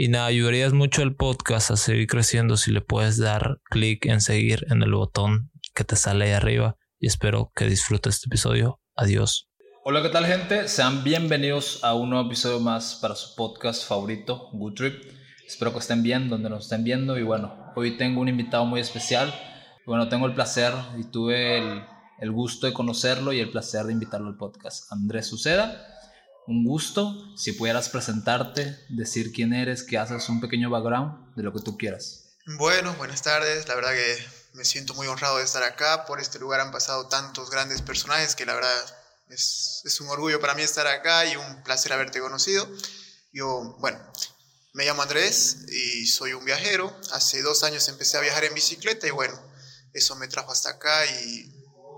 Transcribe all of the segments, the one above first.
Y nada, ayudarías mucho al podcast a seguir creciendo si le puedes dar clic en seguir en el botón que te sale ahí arriba. Y espero que disfrutes este episodio. Adiós. Hola, ¿qué tal gente? Sean bienvenidos a un nuevo episodio más para su podcast favorito, Good Trip. Espero que estén bien donde nos estén viendo y bueno, hoy tengo un invitado muy especial. Bueno, tengo el placer y tuve el, el gusto de conocerlo y el placer de invitarlo al podcast. Andrés Suceda, un gusto. Si pudieras presentarte, decir quién eres, que haces, un pequeño background de lo que tú quieras. Bueno, buenas tardes. La verdad que me siento muy honrado de estar acá. Por este lugar han pasado tantos grandes personajes que la verdad es, es, un orgullo para mí estar acá y un placer haberte conocido. Yo, bueno, me llamo Andrés y soy un viajero. Hace dos años empecé a viajar en bicicleta y bueno, eso me trajo hasta acá y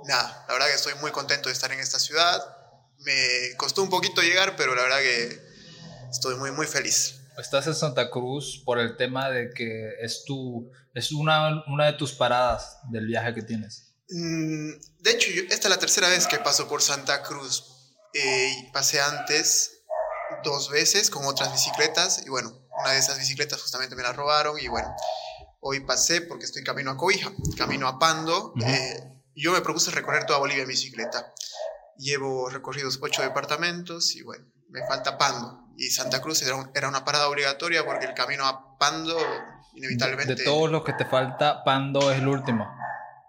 nada, la verdad que estoy muy contento de estar en esta ciudad. Me costó un poquito llegar, pero la verdad que estoy muy, muy feliz. Estás en Santa Cruz por el tema de que es, tu, es una, una de tus paradas del viaje que tienes. Mm, de hecho, esta es la tercera vez que paso por Santa Cruz. Eh, pasé antes dos veces con otras bicicletas y bueno, una de esas bicicletas justamente me la robaron y bueno, hoy pasé porque estoy camino a Cobija, camino a Pando. Eh, yo me propuse recorrer toda Bolivia en bicicleta. Llevo recorridos ocho departamentos y bueno, me falta Pando. Y Santa Cruz era, era una parada obligatoria porque el camino a Pando inevitablemente... De todos los que te falta, Pando es el último.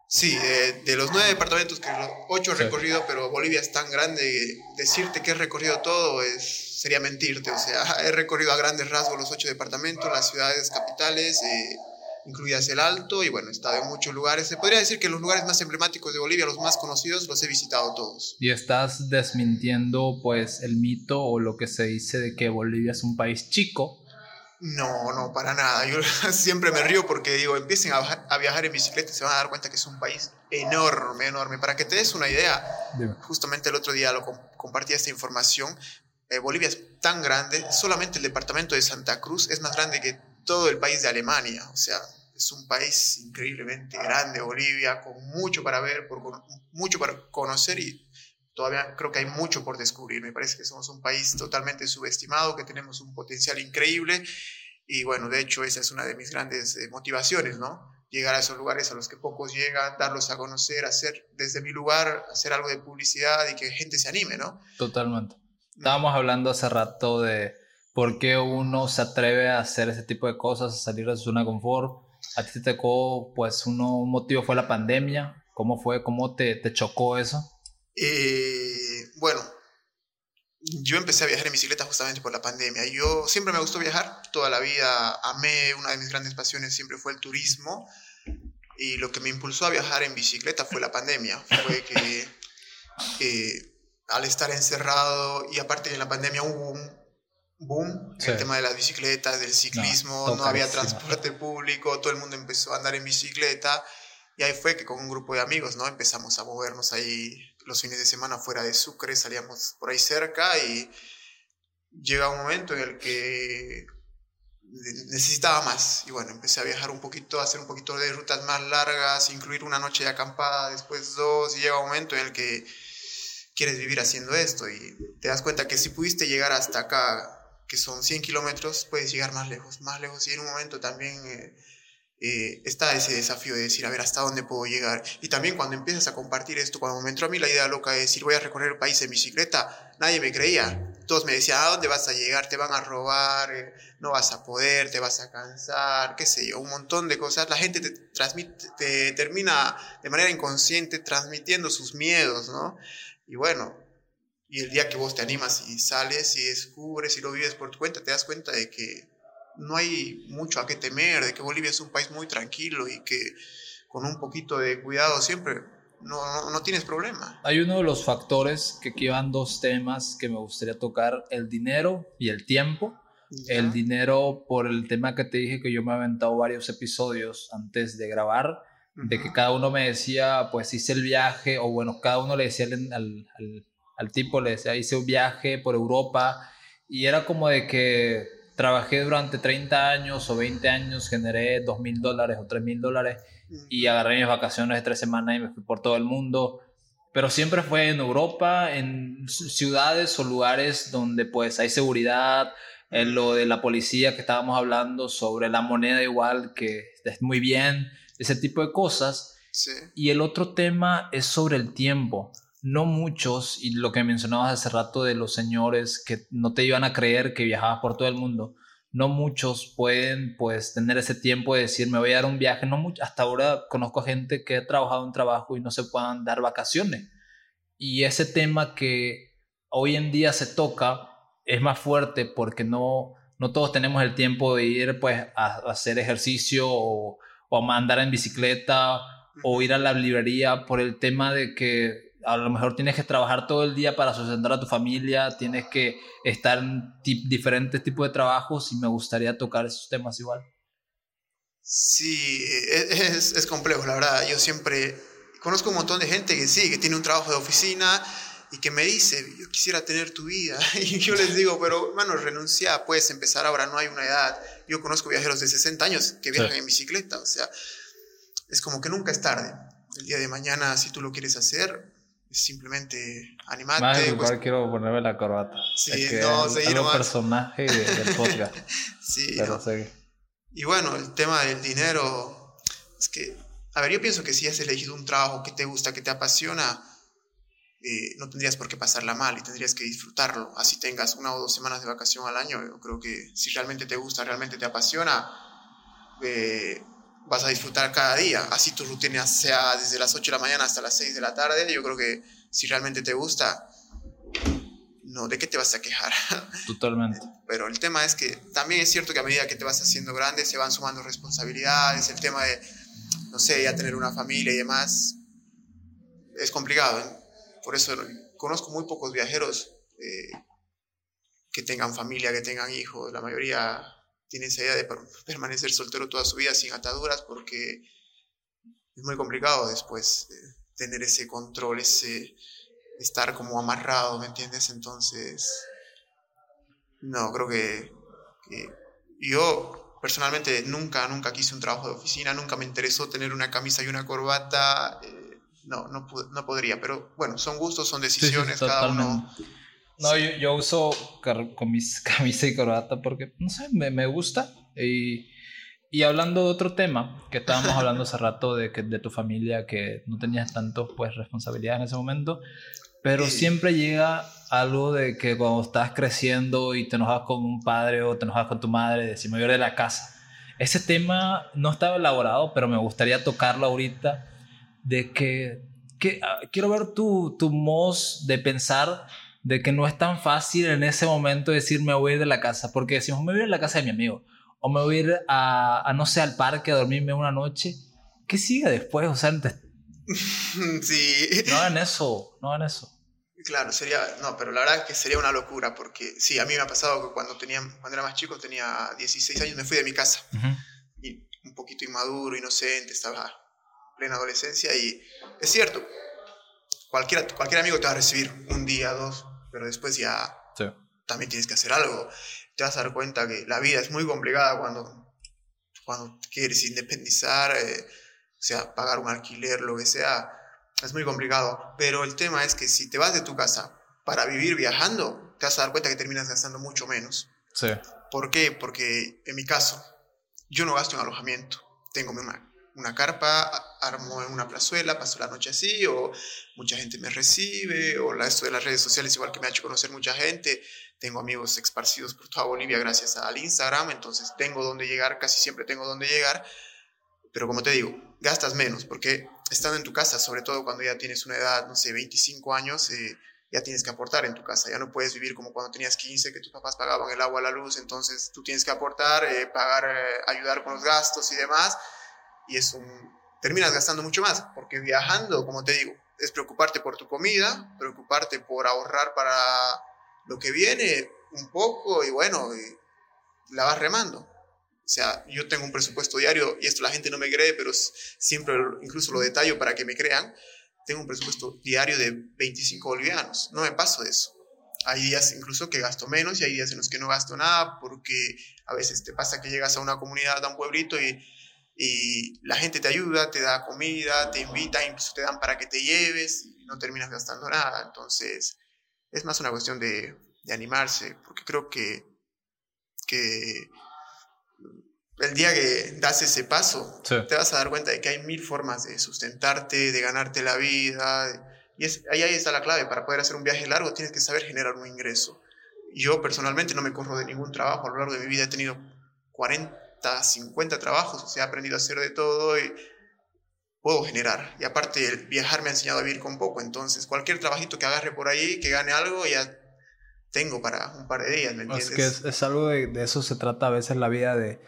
Sí, de, los nueve departamentos, que los ocho he recorrido, pero Bolivia es tan grande, decirte que he recorrido todo es, sería mentirte. O sea, he recorrido a grandes rasgos los ocho departamentos, las ciudades capitales, eh, incluidas el Alto, y bueno, he estado en muchos lugares. Se podría decir que los lugares más emblemáticos de Bolivia, los más conocidos, los he visitado todos. Y estás desmintiendo, pues, el mito o lo que se dice de que Bolivia es un país chico no, no, para nada. Yo siempre me río porque digo, empiecen a, viajar en bicicleta y se van a dar cuenta que es un país enorme, enorme. Para que te des una idea, justamente el otro día lo compartí esta información. Eh, Bolivia es tan grande, solamente el departamento de Santa Cruz es más grande que todo el país de Alemania. O sea, es un país increíblemente grande, Bolivia, con mucho para ver, por, mucho para conocer y todavía creo que hay mucho por descubrir. Me parece que somos un país totalmente subestimado, que tenemos un potencial increíble y bueno, de hecho esa es una de mis grandes eh, motivaciones, ¿no? Llegar a esos lugares a los que pocos llegan, darlos a conocer, hacer desde mi lugar, hacer algo de publicidad y que gente se anime, ¿no? Totalmente. Estábamos hablando hace rato de por qué uno se atreve a hacer ese tipo de cosas, a salir de su zona de confort. A ti te tocó, pues, uno, un motivo fue la pandemia. ¿Cómo fue? ¿Cómo te, te chocó eso? Eh, bueno, yo empecé a viajar en bicicleta justamente por la pandemia. Yo siempre me gustó viajar, toda la vida amé, una de mis grandes pasiones siempre fue el turismo. Y lo que me impulsó a viajar en bicicleta fue la pandemia. Fue que al estar encerrado y aparte en la pandemia hubo un boom el tema de las bicicletas, del ciclismo, no había transporte público, todo el mundo empezó a andar en bicicleta. Y ahí fue que con un grupo de amigos, ¿no? Empezamos a movernos ahí los fines de semana fuera de Sucre, salíamos por ahí cerca y llega un momento en el que necesitaba más. Y bueno, empecé a viajar un poquito, a hacer un poquito de rutas más largas, incluir una noche de acampada, después dos, y llega un momento en el que quieres vivir haciendo esto y te das cuenta que si pudiste llegar hasta acá, que son 100 kilómetros, puedes llegar más lejos, más lejos. Y en un momento también... Eh, eh, está ese desafío de decir, a ver, ¿hasta dónde puedo llegar? Y también cuando empiezas a compartir esto, cuando me entró a mí la idea loca de decir, voy a recorrer el país en bicicleta, nadie me creía. Todos me decían, ¿a dónde vas a llegar? Te van a robar, eh, no vas a poder, te vas a cansar, qué sé yo, un montón de cosas. La gente te, transmite, te termina de manera inconsciente transmitiendo sus miedos, ¿no? Y bueno, y el día que vos te animas y sales y descubres y lo vives por tu cuenta, te das cuenta de que no hay mucho a qué temer, de que Bolivia es un país muy tranquilo y que con un poquito de cuidado siempre no, no, tienes problema. Hay uno de los factores que aquí van dos temas que me gustaría tocar, el dinero y el tiempo. El dinero por el tema que te dije que yo me he aventado varios episodios antes de grabar, de que cada uno me decía, pues hice el viaje, o bueno, cada uno le decía al, al, al tipo, le decía, hice un viaje por Europa, y era como de que trabajé durante 30 años o 20 años, generé 2 mil dólares o 3 mil dólares y agarré mis vacaciones de tres semanas y me fui por todo el mundo. Pero siempre fue en Europa, en ciudades o lugares donde pues hay seguridad, en lo de la policía que estábamos hablando, sobre la moneda igual, que es muy bien, ese tipo de cosas. Y el otro tema es sobre el tiempo. No muchos, y lo que mencionabas hace rato de los señores que no te iban a creer que viajabas por todo el mundo, no muchos pueden pues tener ese tiempo de decir me voy a dar un viaje, no mucho, hasta ahora conozco gente que ha trabajado en trabajo y no se puedan dar vacaciones. Y ese tema que hoy en día se toca es más fuerte porque no, no todos tenemos el tiempo de ir pues a, hacer ejercicio o, o a andar en bicicleta o ir a la librería por el tema de que a lo mejor tienes que trabajar todo el día para sustentar a tu familia, tienes que estar en diferentes tipos de trabajos y me gustaría tocar esos temas igual. Sí, e-, es, es, complejo, la verdad. Yo siempre conozco un montón de gente que sí, que tiene un trabajo de oficina y que me dice, yo quisiera tener tu vida. Y yo les digo, pero hermano, renuncia, puedes empezar ahora, no hay una edad. Yo conozco viajeros de 60 años que viajan en bicicleta, o sea, es como que nunca es tarde. El día de mañana, si tú lo quieres hacer, simplemente animarte. Más igual pues quiero ponerme la corbata. Sí, es que no, es un personaje del podcast. sí, Y bueno, el tema del dinero, es que, a ver, yo pienso que si has elegido un trabajo que te gusta, que te apasiona, eh, no tendrías por qué pasarla mal y tendrías que disfrutarlo. Así tengas una o dos semanas de vacación al año, yo creo que si realmente te gusta, realmente te apasiona, eh, vas a disfrutar cada día. Así tu rutina sea desde las 8 de la mañana hasta las 6 de la tarde. Yo creo que si realmente te gusta, no, ¿de qué te vas a quejar? Totalmente. Pero el tema es que también es cierto que a medida que te vas haciendo grande se van sumando responsabilidades, el tema de, no sé, ya tener una familia y demás, es complicado. ¿eh? Por eso conozco muy pocos viajeros eh, que tengan familia, que tengan hijos. La mayoría tiene esa idea de permanecer soltero toda su vida sin ataduras porque es muy complicado después tener ese control, ese estar como amarrado, ¿me entiendes? Entonces, no, creo que, yo personalmente nunca, nunca quise un trabajo de oficina, nunca me interesó tener una camisa y una corbata, eh, no, no, no, podría, pero bueno, son gustos, son decisiones, cada uno no, yo, yo uso con mis camisa y corbata porque, no sé, me, me gusta. Y, y, hablando de otro tema, que estábamos hablando hace rato de, que, de tu familia, que no tenías tanto, pues, responsabilidad en ese momento, pero siempre llega algo de que cuando estás creciendo y te enojas con un padre o te enojas con tu madre, decir, me voy de la casa. Ese tema no estaba elaborado, pero me gustaría tocarlo ahorita, de que, que ah, quiero ver tu, tu modo de pensar de que no es tan fácil en ese momento decir me voy a ir de la casa, porque decimos me voy a ir a la casa de mi amigo, o me voy a ir a, no sé, al parque a dormirme una noche, ¿qué sigue después? O sea, sí. No hagan eso, no hagan eso. Claro, sería, no, pero la verdad es que sería una locura, porque sí, a mí me ha pasado que cuando, tenía, cuando era más chico, tenía 16 años, me fui de mi casa, y un poquito inmaduro, inocente, estaba en plena adolescencia, y es cierto, cualquier, cualquier amigo te va a recibir un día, dos, pero después ya también tienes que hacer algo. Te vas a dar cuenta que la vida es muy complicada cuando, cuando quieres independizar, eh, o sea, pagar un alquiler, lo que sea, es muy complicado. Pero el tema es que si te vas de tu casa para vivir viajando, te vas a dar cuenta que terminas gastando mucho menos. Sí. ¿Por qué? Porque en mi caso, yo no gasto en alojamiento. tengo una, una carpa, armo en una plazuela, paso la noche así, o mucha gente me recibe, o la, esto de las redes sociales igual que me ha hecho conocer mucha gente. Tengo amigos esparcidos por toda Bolivia gracias al Instagram, entonces tengo donde llegar, casi siempre tengo donde llegar. Pero como te digo, gastas menos, porque estando en tu casa, sobre todo cuando ya tienes una edad, no sé, 25 años, eh, ya tienes que aportar en tu casa, ya no puedes vivir como cuando tenías 15, que tus papás pagaban el agua, la luz, entonces tú tienes que aportar, eh, pagar, eh, ayudar con los gastos y demás, y eso terminas gastando mucho más, porque viajando, como te digo, es preocuparte por tu comida, preocuparte por ahorrar para lo que viene un poco y bueno, y la vas remando. O sea, yo tengo un presupuesto diario y esto la gente no me cree, pero siempre incluso lo detallo para que me crean. Tengo un presupuesto diario de 25 bolivianos. No me paso de eso. Hay días incluso que gasto menos y hay días en los que no gasto nada porque a veces te pasa que llegas a una comunidad, a un pueblito y, y la gente te ayuda, te da comida, te invita, incluso te dan para que te lleves y no terminas gastando nada. Entonces, es más una cuestión de, de animarse porque creo que, que el día que das ese paso, te vas a dar cuenta de que hay mil formas de sustentarte, de ganarte la vida. Y es, ahí, ahí está la clave. Para poder hacer un viaje largo tienes que saber generar un ingreso. Yo personalmente no me corro de ningún trabajo. A lo largo de mi vida he tenido 40, 50 trabajos. O sea, he aprendido a hacer de todo y puedo generar. Y aparte, el viajar me ha enseñado a vivir con poco. Entonces, cualquier trabajito que agarre por ahí, que gane algo, ya tengo para un par de días, ¿me entiendes? Es que es, algo de, de, eso se trata a veces la vida de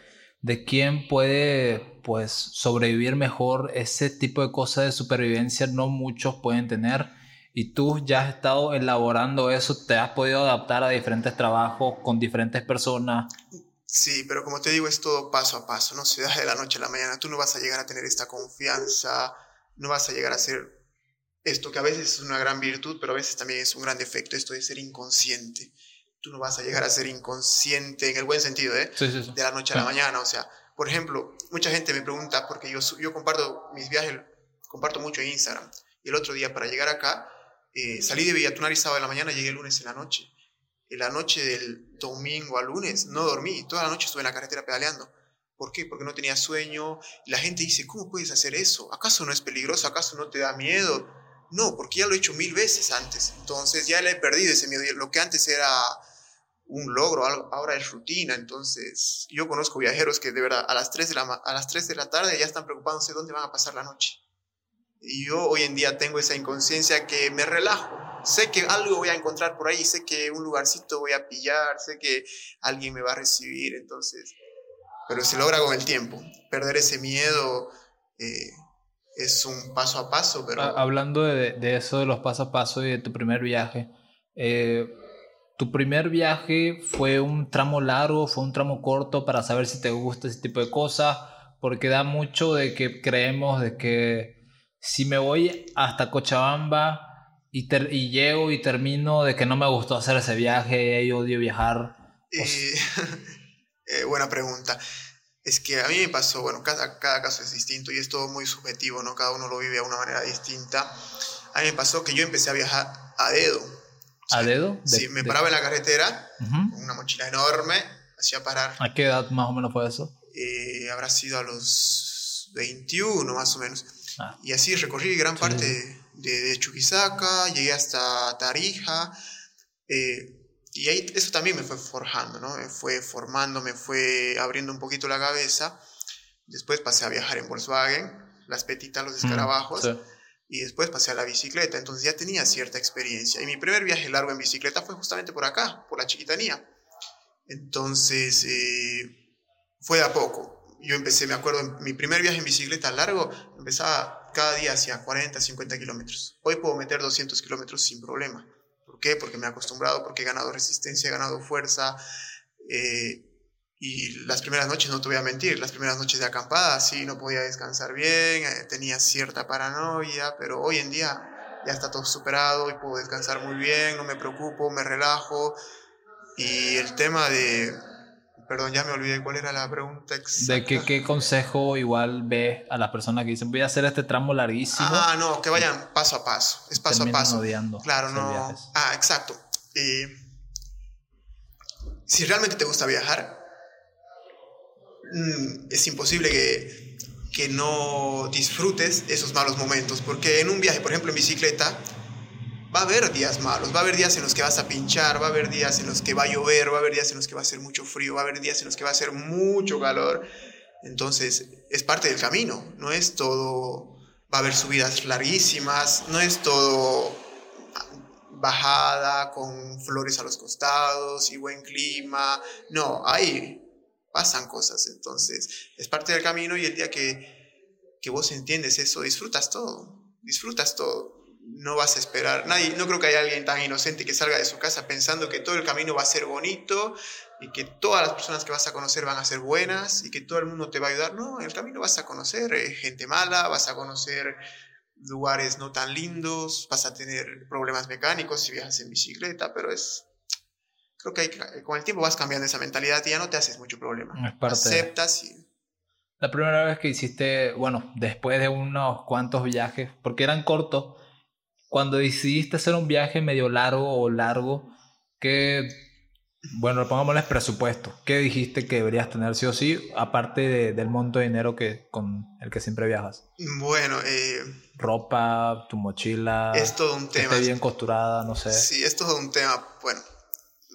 de quién puede pues sobrevivir mejor ese tipo de cosas de supervivencia no muchos pueden tener y tú ya has estado elaborando eso, te has podido adaptar a diferentes trabajos con diferentes personas. Sí, pero como te digo, es todo paso a paso, no se da de la noche a la mañana, tú no vas a llegar a tener esta confianza, no vas a llegar a ser esto que a veces es una gran virtud, pero a veces también es un gran defecto, esto de ser inconsciente tú no vas a llegar a ser inconsciente en el buen sentido, ¿eh? De la noche a la mañana. O sea, por ejemplo, mucha gente me pregunta, porque yo, yo comparto mis viajes, comparto mucho en Instagram. Y el otro día, para llegar acá, eh, salí de Villatunar y sábado de la mañana, llegué el lunes en la noche. La noche del domingo al lunes no dormí, toda la noche estuve en la carretera pedaleando. ¿Por qué? Porque no tenía sueño. La gente dice, ¿cómo puedes hacer eso? ¿Acaso no es peligroso? ¿Acaso no te da miedo? No, porque ya lo he hecho mil veces antes. Entonces ya le he perdido ese miedo. Lo que antes era un logro, ahora es rutina. Entonces, yo conozco viajeros que de verdad a las 3 de la, a las 3 de la tarde ya están preocupándose dónde van a pasar la noche. Y yo hoy en día tengo esa inconsciencia que me relajo. Sé que algo voy a encontrar por ahí, sé que un lugarcito voy a pillar, sé que alguien me va a recibir, entonces, pero se logra con el tiempo. Perder ese miedo eh, es un paso a paso, pero... Hablando de, de, eso, de los pasos a paso y de tu primer viaje, eh, ¿Tu primer viaje fue un tramo largo, fue un tramo corto para saber si te gusta ese tipo de cosas? Porque da mucho de que creemos de que si me voy hasta Cochabamba y, y llego y termino de que no me gustó hacer ese viaje y odio viajar. Pues eh, buena pregunta. Es que a mí me pasó, bueno, cada, cada caso es distinto y es todo muy subjetivo, ¿no? Cada uno lo vive de una manera distinta. A mí me pasó que yo empecé a viajar a dedo ¿A dedo? sí, me paraba en la carretera con una mochila enorme, hacía parar. ¿A qué edad más o menos fue eso? Eh, habrá sido a los 21 más o menos. Ah. Y así recorrí gran parte de, Chuquisaca, llegué hasta Tarija. Eh, y ahí eso también me fue forjando, ¿no? Me fue formando, me fue abriendo un poquito la cabeza. Después pasé a viajar en Volkswagen, las petitas, los escarabajos. sí y después pasé a la bicicleta, entonces ya tenía cierta experiencia. Y mi primer viaje largo en bicicleta fue justamente por acá, por la chiquitanía. Entonces, eh, fue de a poco. Yo empecé, me acuerdo, mi primer viaje en bicicleta largo empezaba cada día hacia 40, 50 kilómetros. Hoy puedo meter 200 kilómetros sin problema. ¿Por qué? Porque me he acostumbrado, porque he ganado resistencia, he ganado fuerza. Eh, y las primeras noches, no te voy a mentir, las primeras noches de acampada sí, no podía descansar bien, eh, tenía cierta paranoia, pero hoy en día ya está todo superado y puedo descansar muy bien, no me preocupo, me relajo. Y el tema de... Perdón, ya me olvidé cuál era la pregunta exacta. ¿De qué, qué consejo igual ves a las personas que dicen voy a hacer este tramo larguísimo? Ah, no, que vayan paso a paso, es paso a paso. Odiando claro, no. Ah, exacto. si realmente te gusta viajar, Mm, es imposible que que no disfrutes esos malos momentos, porque en un viaje, por ejemplo, en bicicleta, va a haber días malos, va a haber días en los que vas a pinchar, va a haber días en los que va a llover, va a haber días en los que va a hacer mucho frío, va a haber días en los que va a hacer mucho calor. Entonces, es parte del camino, no es todo, va a haber subidas larguísimas, no es todo bajada con flores a los costados y buen clima, no, hay pasan cosas, entonces es parte del camino y el día que, que vos entiendes eso, disfrutas todo, disfrutas todo. No vas a esperar, nadie, no creo que haya alguien tan inocente que salga de su casa pensando que todo el camino va a ser bonito y que todas las personas que vas a conocer van a ser buenas y que todo el mundo te va a ayudar. No, en el camino vas a conocer eh, gente mala, vas a conocer lugares no tan lindos, vas a tener problemas mecánicos si viajas en bicicleta, pero es creo que con el tiempo vas cambiando esa mentalidad y ya no te haces mucho problema. Aceptas y... La primera vez que hiciste, bueno, después de unos cuantos viajes, porque eran cortos, cuando decidiste hacer un viaje medio largo o largo, ¿qué, bueno, pongámosle presupuesto, ¿qué dijiste que deberías tener sí o sí, aparte del monto de dinero que, con el que siempre viajas? Bueno, eh, ropa, tu mochila. Es todo un tema. Esté bien costurada, no sé. Sí, es todo un tema. Bueno,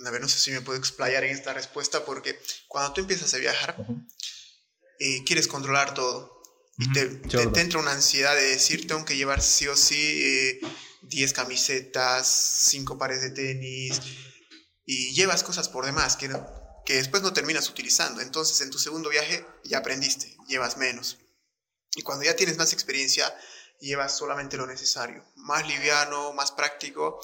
a ver, no sé si me puedo explayar en esta respuesta porque cuando tú empiezas a viajar, eh, quieres controlar todo. Y te, te, entra una ansiedad de decir, tengo que llevar sí o sí 10 eh, camisetas, 5 pares de tenis, y llevas cosas por demás que, que después no terminas utilizando. Entonces en tu segundo viaje ya aprendiste, llevas menos. Y cuando ya tienes más experiencia, llevas solamente lo necesario, más liviano, más práctico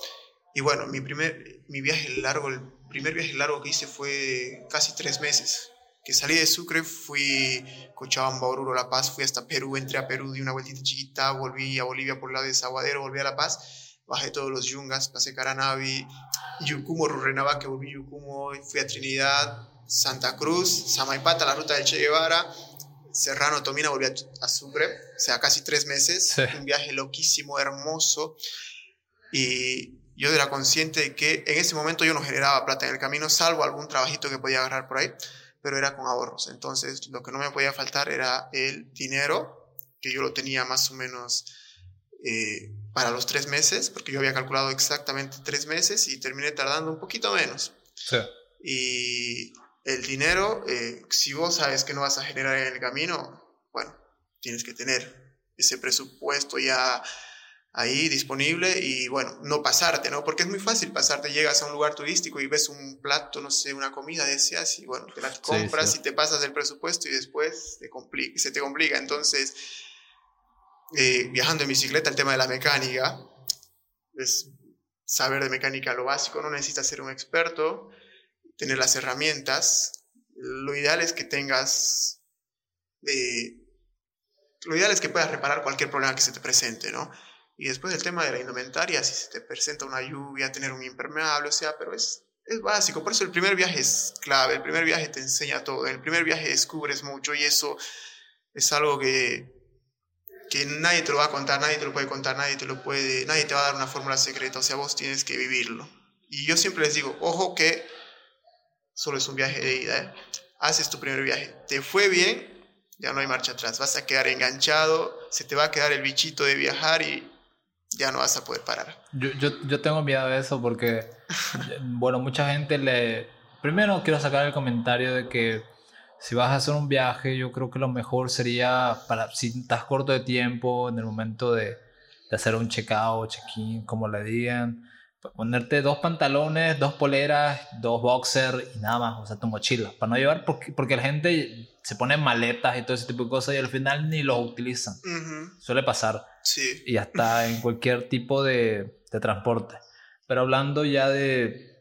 y bueno, mi primer mi viaje largo, el primer viaje largo que hice fue casi tres meses. Que salí de Sucre, fui Cochabamba, Oruro, La Paz, fui hasta Perú, entré a Perú, di una vueltita chiquita, volví a Bolivia por el lado de Zaguadero, volví a La Paz, bajé todos los yungas, pasé Caranavi, Yucumo, que volví a Yucumo, fui a Trinidad, Santa Cruz, Samaipata, la ruta del Che Guevara, Serrano, Tomina, volví a, Sucre, o sea, casi tres meses, un viaje loquísimo, hermoso, y yo era consciente de que en ese momento yo no generaba plata en el camino, salvo algún trabajito que podía agarrar por ahí, pero era con ahorros. Entonces, lo que no me podía faltar era el dinero, que yo lo tenía más o menos eh, para los tres meses, porque yo había calculado exactamente tres meses y terminé tardando un poquito menos. Sí. Y el dinero, eh, si vos sabes que no vas a generar en el camino, bueno, tienes que tener ese presupuesto ya ahí disponible y bueno, no pasarte, ¿no? Porque es muy fácil pasarte, llegas a un lugar turístico y ves un plato, no sé, una comida, deseas y bueno, te la compras y te pasas el presupuesto y después te complica, se te complica. Entonces, eh, viajando en bicicleta, el tema de la mecánica, es saber de mecánica lo básico, no necesitas ser un experto, tener las herramientas. Lo ideal es que tengas... Eh, lo ideal es que puedas reparar cualquier problema que se te presente, ¿no? Y después el tema de la indumentaria, si se te presenta una lluvia, tener un impermeable, o sea, pero es, es básico. Por eso el primer viaje es clave, el primer viaje te enseña todo, el primer viaje descubres mucho y eso es algo que, que nadie te lo va a contar, nadie te lo puede contar, nadie te lo puede, nadie te va a dar una fórmula secreta, o sea, vos tienes que vivirlo. Y yo siempre les digo, ojo que solo es un viaje de ida, ¿eh? haces tu primer viaje, te fue bien, ya no hay marcha atrás, vas a quedar enganchado, se te va a quedar el bichito de viajar y ya no vas a poder parar. Yo, yo, yo tengo miedo de eso porque, bueno, mucha gente le... Primero quiero sacar el comentario de que si vas a hacer un viaje, yo creo que lo mejor sería, para si estás corto de tiempo, en el momento de, de hacer un check-out, check-in, como le digan, ponerte dos pantalones, dos poleras, dos boxers y nada más, o sea, tu mochila, para no llevar, porque, porque la gente se pone maletas y todo ese tipo de cosas y al final ni los utilizan. Suele pasar. Sí. Y hasta en cualquier tipo de, de transporte. Pero hablando ya de,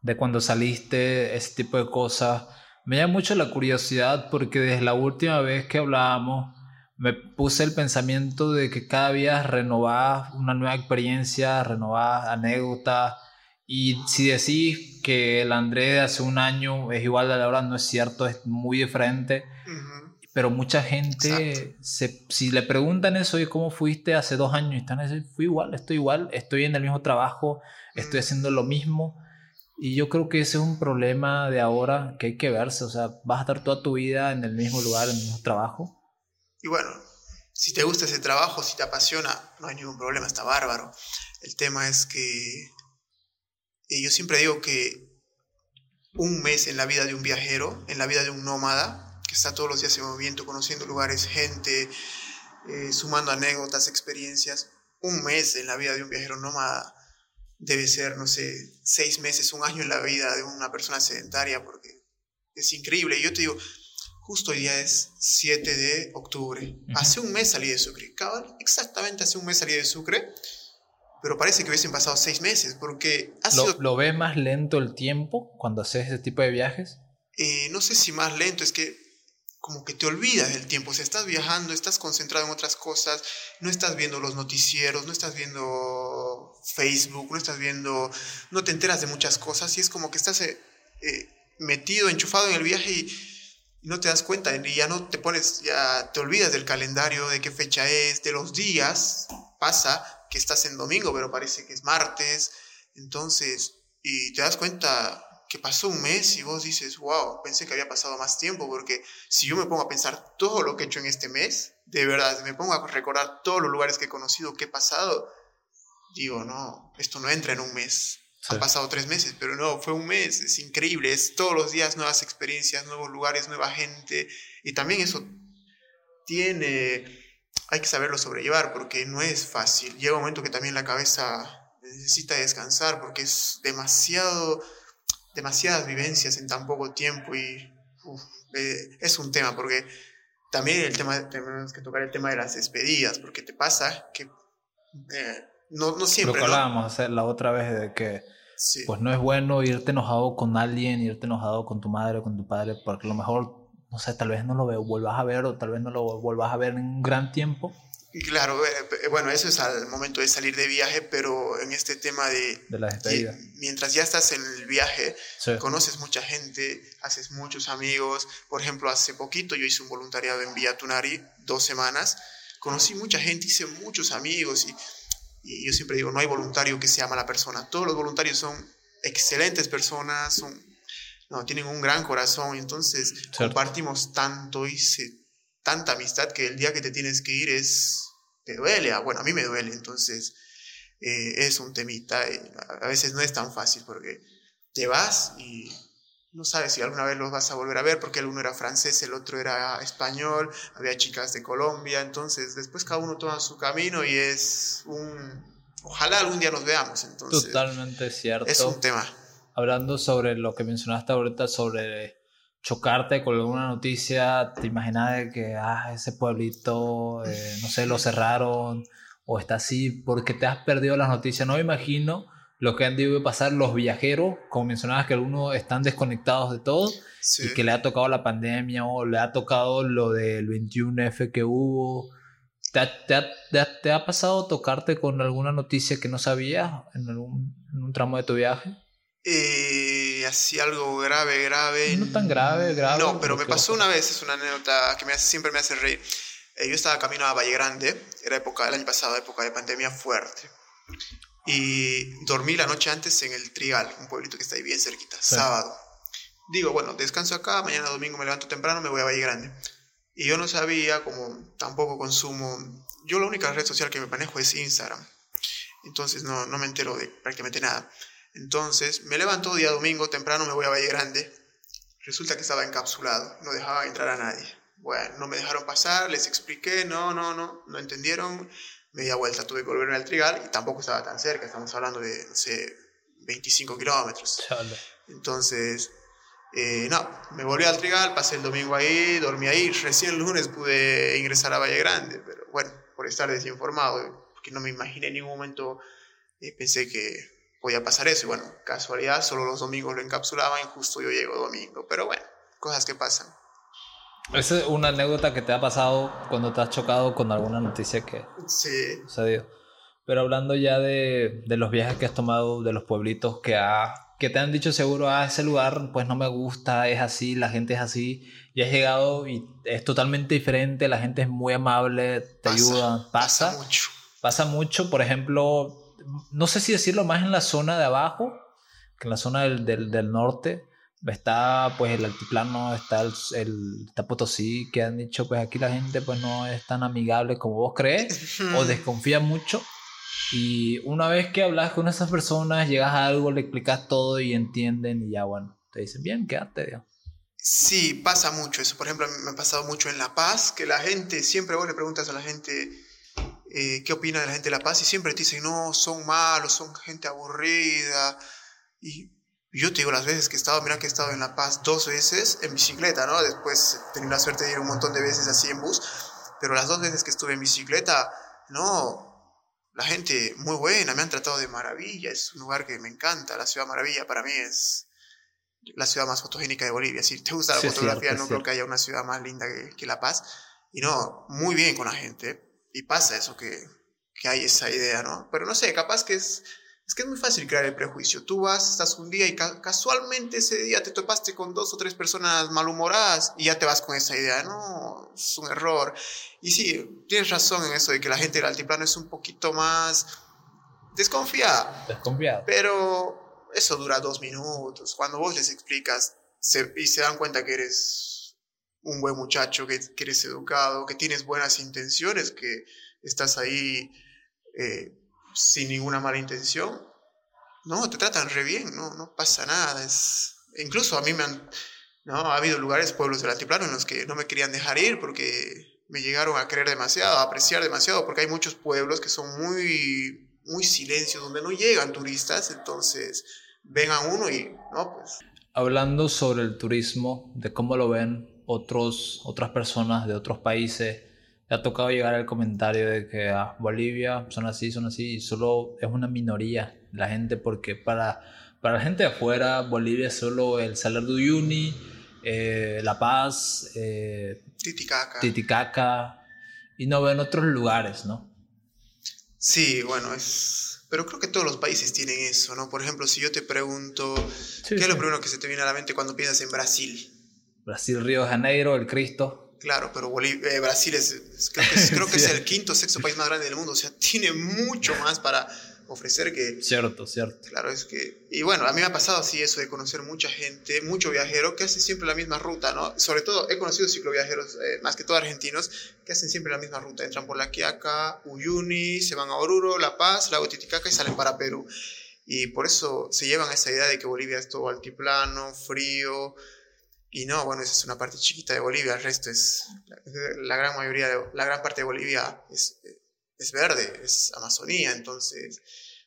de cuando saliste, ese tipo de cosas, me llama mucho la curiosidad porque desde la última vez que hablábamos, me puse el pensamiento de que cada día renovás una nueva experiencia, renovás anécdotas. Y si decís que el Andrés de hace un año es igual a la hora, no es cierto, es muy diferente. Pero mucha gente, se, si le preguntan eso, ¿y cómo fuiste hace dos años? Están así, fui igual, estoy igual, estoy en el mismo trabajo, estoy haciendo lo mismo. Y yo creo que ese es un problema de ahora que hay que verse. O sea, vas a estar toda tu vida en el mismo lugar, en el mismo trabajo y bueno, si te gusta ese trabajo, si te apasiona, no hay ningún problema, está bárbaro. El tema es que y yo siempre digo que un mes en la vida de un viajero, en la vida de un nómada, que está todos los días en movimiento, conociendo lugares, gente, eh, sumando anécdotas, experiencias, un mes en la vida de un viajero nómada debe ser, no sé, seis meses, un año en la vida de una persona sedentaria, porque es increíble. Y yo te digo, justo hoy día es 7 de octubre. Hace un mes salí de Sucre, cabal, exactamente hace un mes salí de Sucre pero parece que hubiesen pasado seis meses, porque ha sido... ¿Lo, ves más lento el tiempo cuando haces ese tipo de viajes? Eh, no sé si más lento, es que como que te olvidas del tiempo, o sea, estás viajando, estás concentrado en otras cosas, no estás viendo los noticieros, no estás viendo Facebook, no estás viendo, no te enteras de muchas cosas y es como que estás eh, eh, metido, enchufado en el viaje y no te das cuenta y ya no te pones, ya te olvidas del calendario, de qué fecha es, de los días, pasa que estás en domingo, pero parece que es martes. Entonces, y te das cuenta que pasó un mes y vos dices, wow, pensé que había pasado más tiempo, porque si yo me pongo a pensar todo lo que he hecho en este mes, de verdad, me pongo a recordar todos los lugares que he conocido, que he pasado, digo, no, esto no entra en un mes. Han pasado tres meses, pero no, fue un mes, es increíble, es todos los días nuevas experiencias, nuevos lugares, nueva gente, y también eso tiene hay que saberlo sobrellevar porque no es fácil. Llega un momento que también la cabeza necesita descansar porque es demasiado, demasiadas vivencias en tan poco tiempo y eh, es un tema porque también el tema, tenemos que tocar el tema de las despedidas porque te pasa que eh, no, no siempre... Lo que hablábamos la otra vez de que pues no es bueno irte enojado con alguien, irte enojado con tu madre o con tu padre porque a lo mejor no sé, tal vez no lo vuelvas a ver o tal vez no lo vuelvas a ver en un gran tiempo. Claro, eh, eh, bueno, eso es al momento de salir de viaje, pero en este tema de... De la despedida. Mientras ya estás en el viaje, conoces mucha gente, haces muchos amigos. Por ejemplo, hace poquito yo hice un voluntariado en Villa Tunari, dos semanas. Conocí mucha gente, hice muchos amigos y, y yo siempre digo, no hay voluntario que sea mala persona. Todos los voluntarios son excelentes personas, son no, tienen un gran corazón, entonces compartimos tanto, y tanta amistad que el día que te tienes que ir es, te duele, ah, bueno, a mí me duele, entonces eh, es un temita, a veces no es tan fácil porque te vas y no sabes si alguna vez los vas a volver a ver porque el uno era francés, el otro era español, había chicas de Colombia, entonces después cada uno toma su camino y es un... Ojalá algún día nos veamos, entonces... Totalmente cierto. Es un tema hablando sobre lo que mencionaste ahorita, sobre chocarte con alguna noticia, te imaginas de que ah, ese pueblito, eh, no sé, lo cerraron o está así porque te has perdido las noticias. No me imagino lo que han debido pasar los viajeros, como mencionabas que algunos están desconectados de todo y que le ha tocado la pandemia o le ha tocado lo del 21F que hubo. ¿Te ha, te, te ha, pasado tocarte con alguna noticia que no sabías en, algún, en un tramo de tu viaje? Eh, así algo grave, grave. No tan grave, grave. No, pero me pasó una vez, es una anécdota que me siempre me hace reír. Eh, yo estaba camino a Valle Grande, era época del año pasado, época de pandemia fuerte. Y dormí la noche antes en el Trigal, un pueblito que está ahí bien cerquita, sábado. Digo, bueno, descanso acá, mañana domingo me levanto temprano, me voy a Valle Grande. Y yo no sabía, como tampoco consumo, yo la única red social que me manejo es Instagram. Entonces no, no me entero de prácticamente nada. Entonces me levanto día domingo temprano, me voy a Valle Grande. Resulta que estaba encapsulado, no dejaba entrar a nadie. Bueno, no me dejaron pasar, les expliqué, no, no, no, no entendieron. Media vuelta tuve que volverme al Trigal y tampoco estaba tan cerca, estamos hablando de, no sé, 25 kilómetros. Entonces, eh, no, me volví al Trigal, pasé el domingo ahí, dormí ahí, recién el lunes pude ingresar a Valle Grande, pero bueno, por estar desinformado, porque no me imaginé en ningún momento, eh, pensé que podía pasar eso. Y bueno, casualidad, solo los domingos lo encapsulaban y justo yo llego domingo. Pero bueno, cosas que pasan. ¿Esa es una anécdota que te ha pasado cuando te has chocado con alguna noticia que sí. sucedió? Pero hablando ya de, de, los viajes que has tomado, de los pueblitos que, ha, que te han dicho seguro, a ah, ese lugar pues no me gusta, es así, la gente es así, y has llegado y es totalmente diferente, la gente es muy amable, te ayuda, pasa, pasa mucho. Pasa mucho, por ejemplo, no sé si decirlo más en la zona de abajo que en la zona del, del, norte, está pues el altiplano, está el, el está Potosí, que han dicho pues aquí la gente pues no es tan amigable como vos crees o desconfía mucho. Y una vez que hablas con esas personas, llegas a algo, le explicas todo y entienden y ya bueno, te dicen bien, quédate. Digamos. Sí, pasa mucho eso. Por ejemplo, me ha pasado mucho en La Paz, que la gente, siempre vos le preguntas a la gente eh, qué opina de la gente de La Paz y siempre te dicen, no, son malos, son gente aburrida. Y yo te digo las veces que he estado, mira que he estado en La Paz dos veces en bicicleta, ¿no? Después he tenido la suerte de ir un montón de veces así en bus, pero las dos veces que estuve en bicicleta, no, la gente muy buena, me han tratado de maravilla, es un lugar que me encanta, la ciudad maravilla para mí es la ciudad más fotogénica de Bolivia. Si te gusta la fotografía, no creo que haya una ciudad más linda que, La Paz. Y no, muy bien con la gente. Y pasa eso que, que hay esa idea, ¿no? Pero no sé, capaz que es, es que es muy fácil crear el prejuicio. Tú vas, estás un día y casualmente ese día te topaste con dos o tres personas malhumoradas y ya te vas con esa idea. No, es un error. Y sí, tienes razón en eso de que la gente del altiplano es un poquito más desconfiada. Desconfiada. Pero eso dura dos minutos. Cuando vos les explicas y se dan cuenta que eres un buen muchacho, que, eres educado, que tienes buenas intenciones, que estás ahí eh, sin ninguna mala intención, no, te tratan re bien, no, no pasa nada. Es, incluso a mí me han, no, ha habido lugares, pueblos del altiplano, en los que no me querían dejar ir porque me llegaron a querer demasiado, a apreciar demasiado, porque hay muchos pueblos que son muy muy silencio, donde no llegan turistas, entonces ven a uno y, no, pues. Hablando sobre el turismo, de cómo lo ven otros, otras personas de otros países, ha tocado llegar al comentario de que ah, Bolivia son así, son así, y solo es una minoría la gente, porque para, para la gente de afuera, Bolivia es solo el Salar de Uyuni, eh, La Paz, eh, Titicaca. Titicaca, y no ven otros lugares, ¿no? Sí, bueno, es... Pero creo que todos los países tienen eso, ¿no? Por ejemplo, si yo te pregunto, ¿qué es lo primero que se te viene a la mente cuando piensas en Brasil? Brasil, Río de Janeiro, el Cristo. Claro, pero eh, Brasil es, creo que, es, el quinto sexto país más grande del mundo, o sea, tiene mucho más para ofrecer que... Cierto, cierto. Claro, es que... Y bueno, a mí me ha pasado así eso de conocer mucha gente, mucho viajero que hace siempre la misma ruta, ¿no? Sobre todo he conocido cicloviajeros, eh, más que todo argentinos, que hacen siempre la misma ruta. Entran por La Quiaca, Uyuni, se van a Oruro, La Paz, Lago Titicaca y salen para Perú. Y por eso se llevan a esa idea de que Bolivia es todo altiplano, frío, y no, bueno, esa es una parte chiquita de Bolivia, el resto es, la, gran mayoría, de, la gran parte de Bolivia es, es verde, es Amazonía, entonces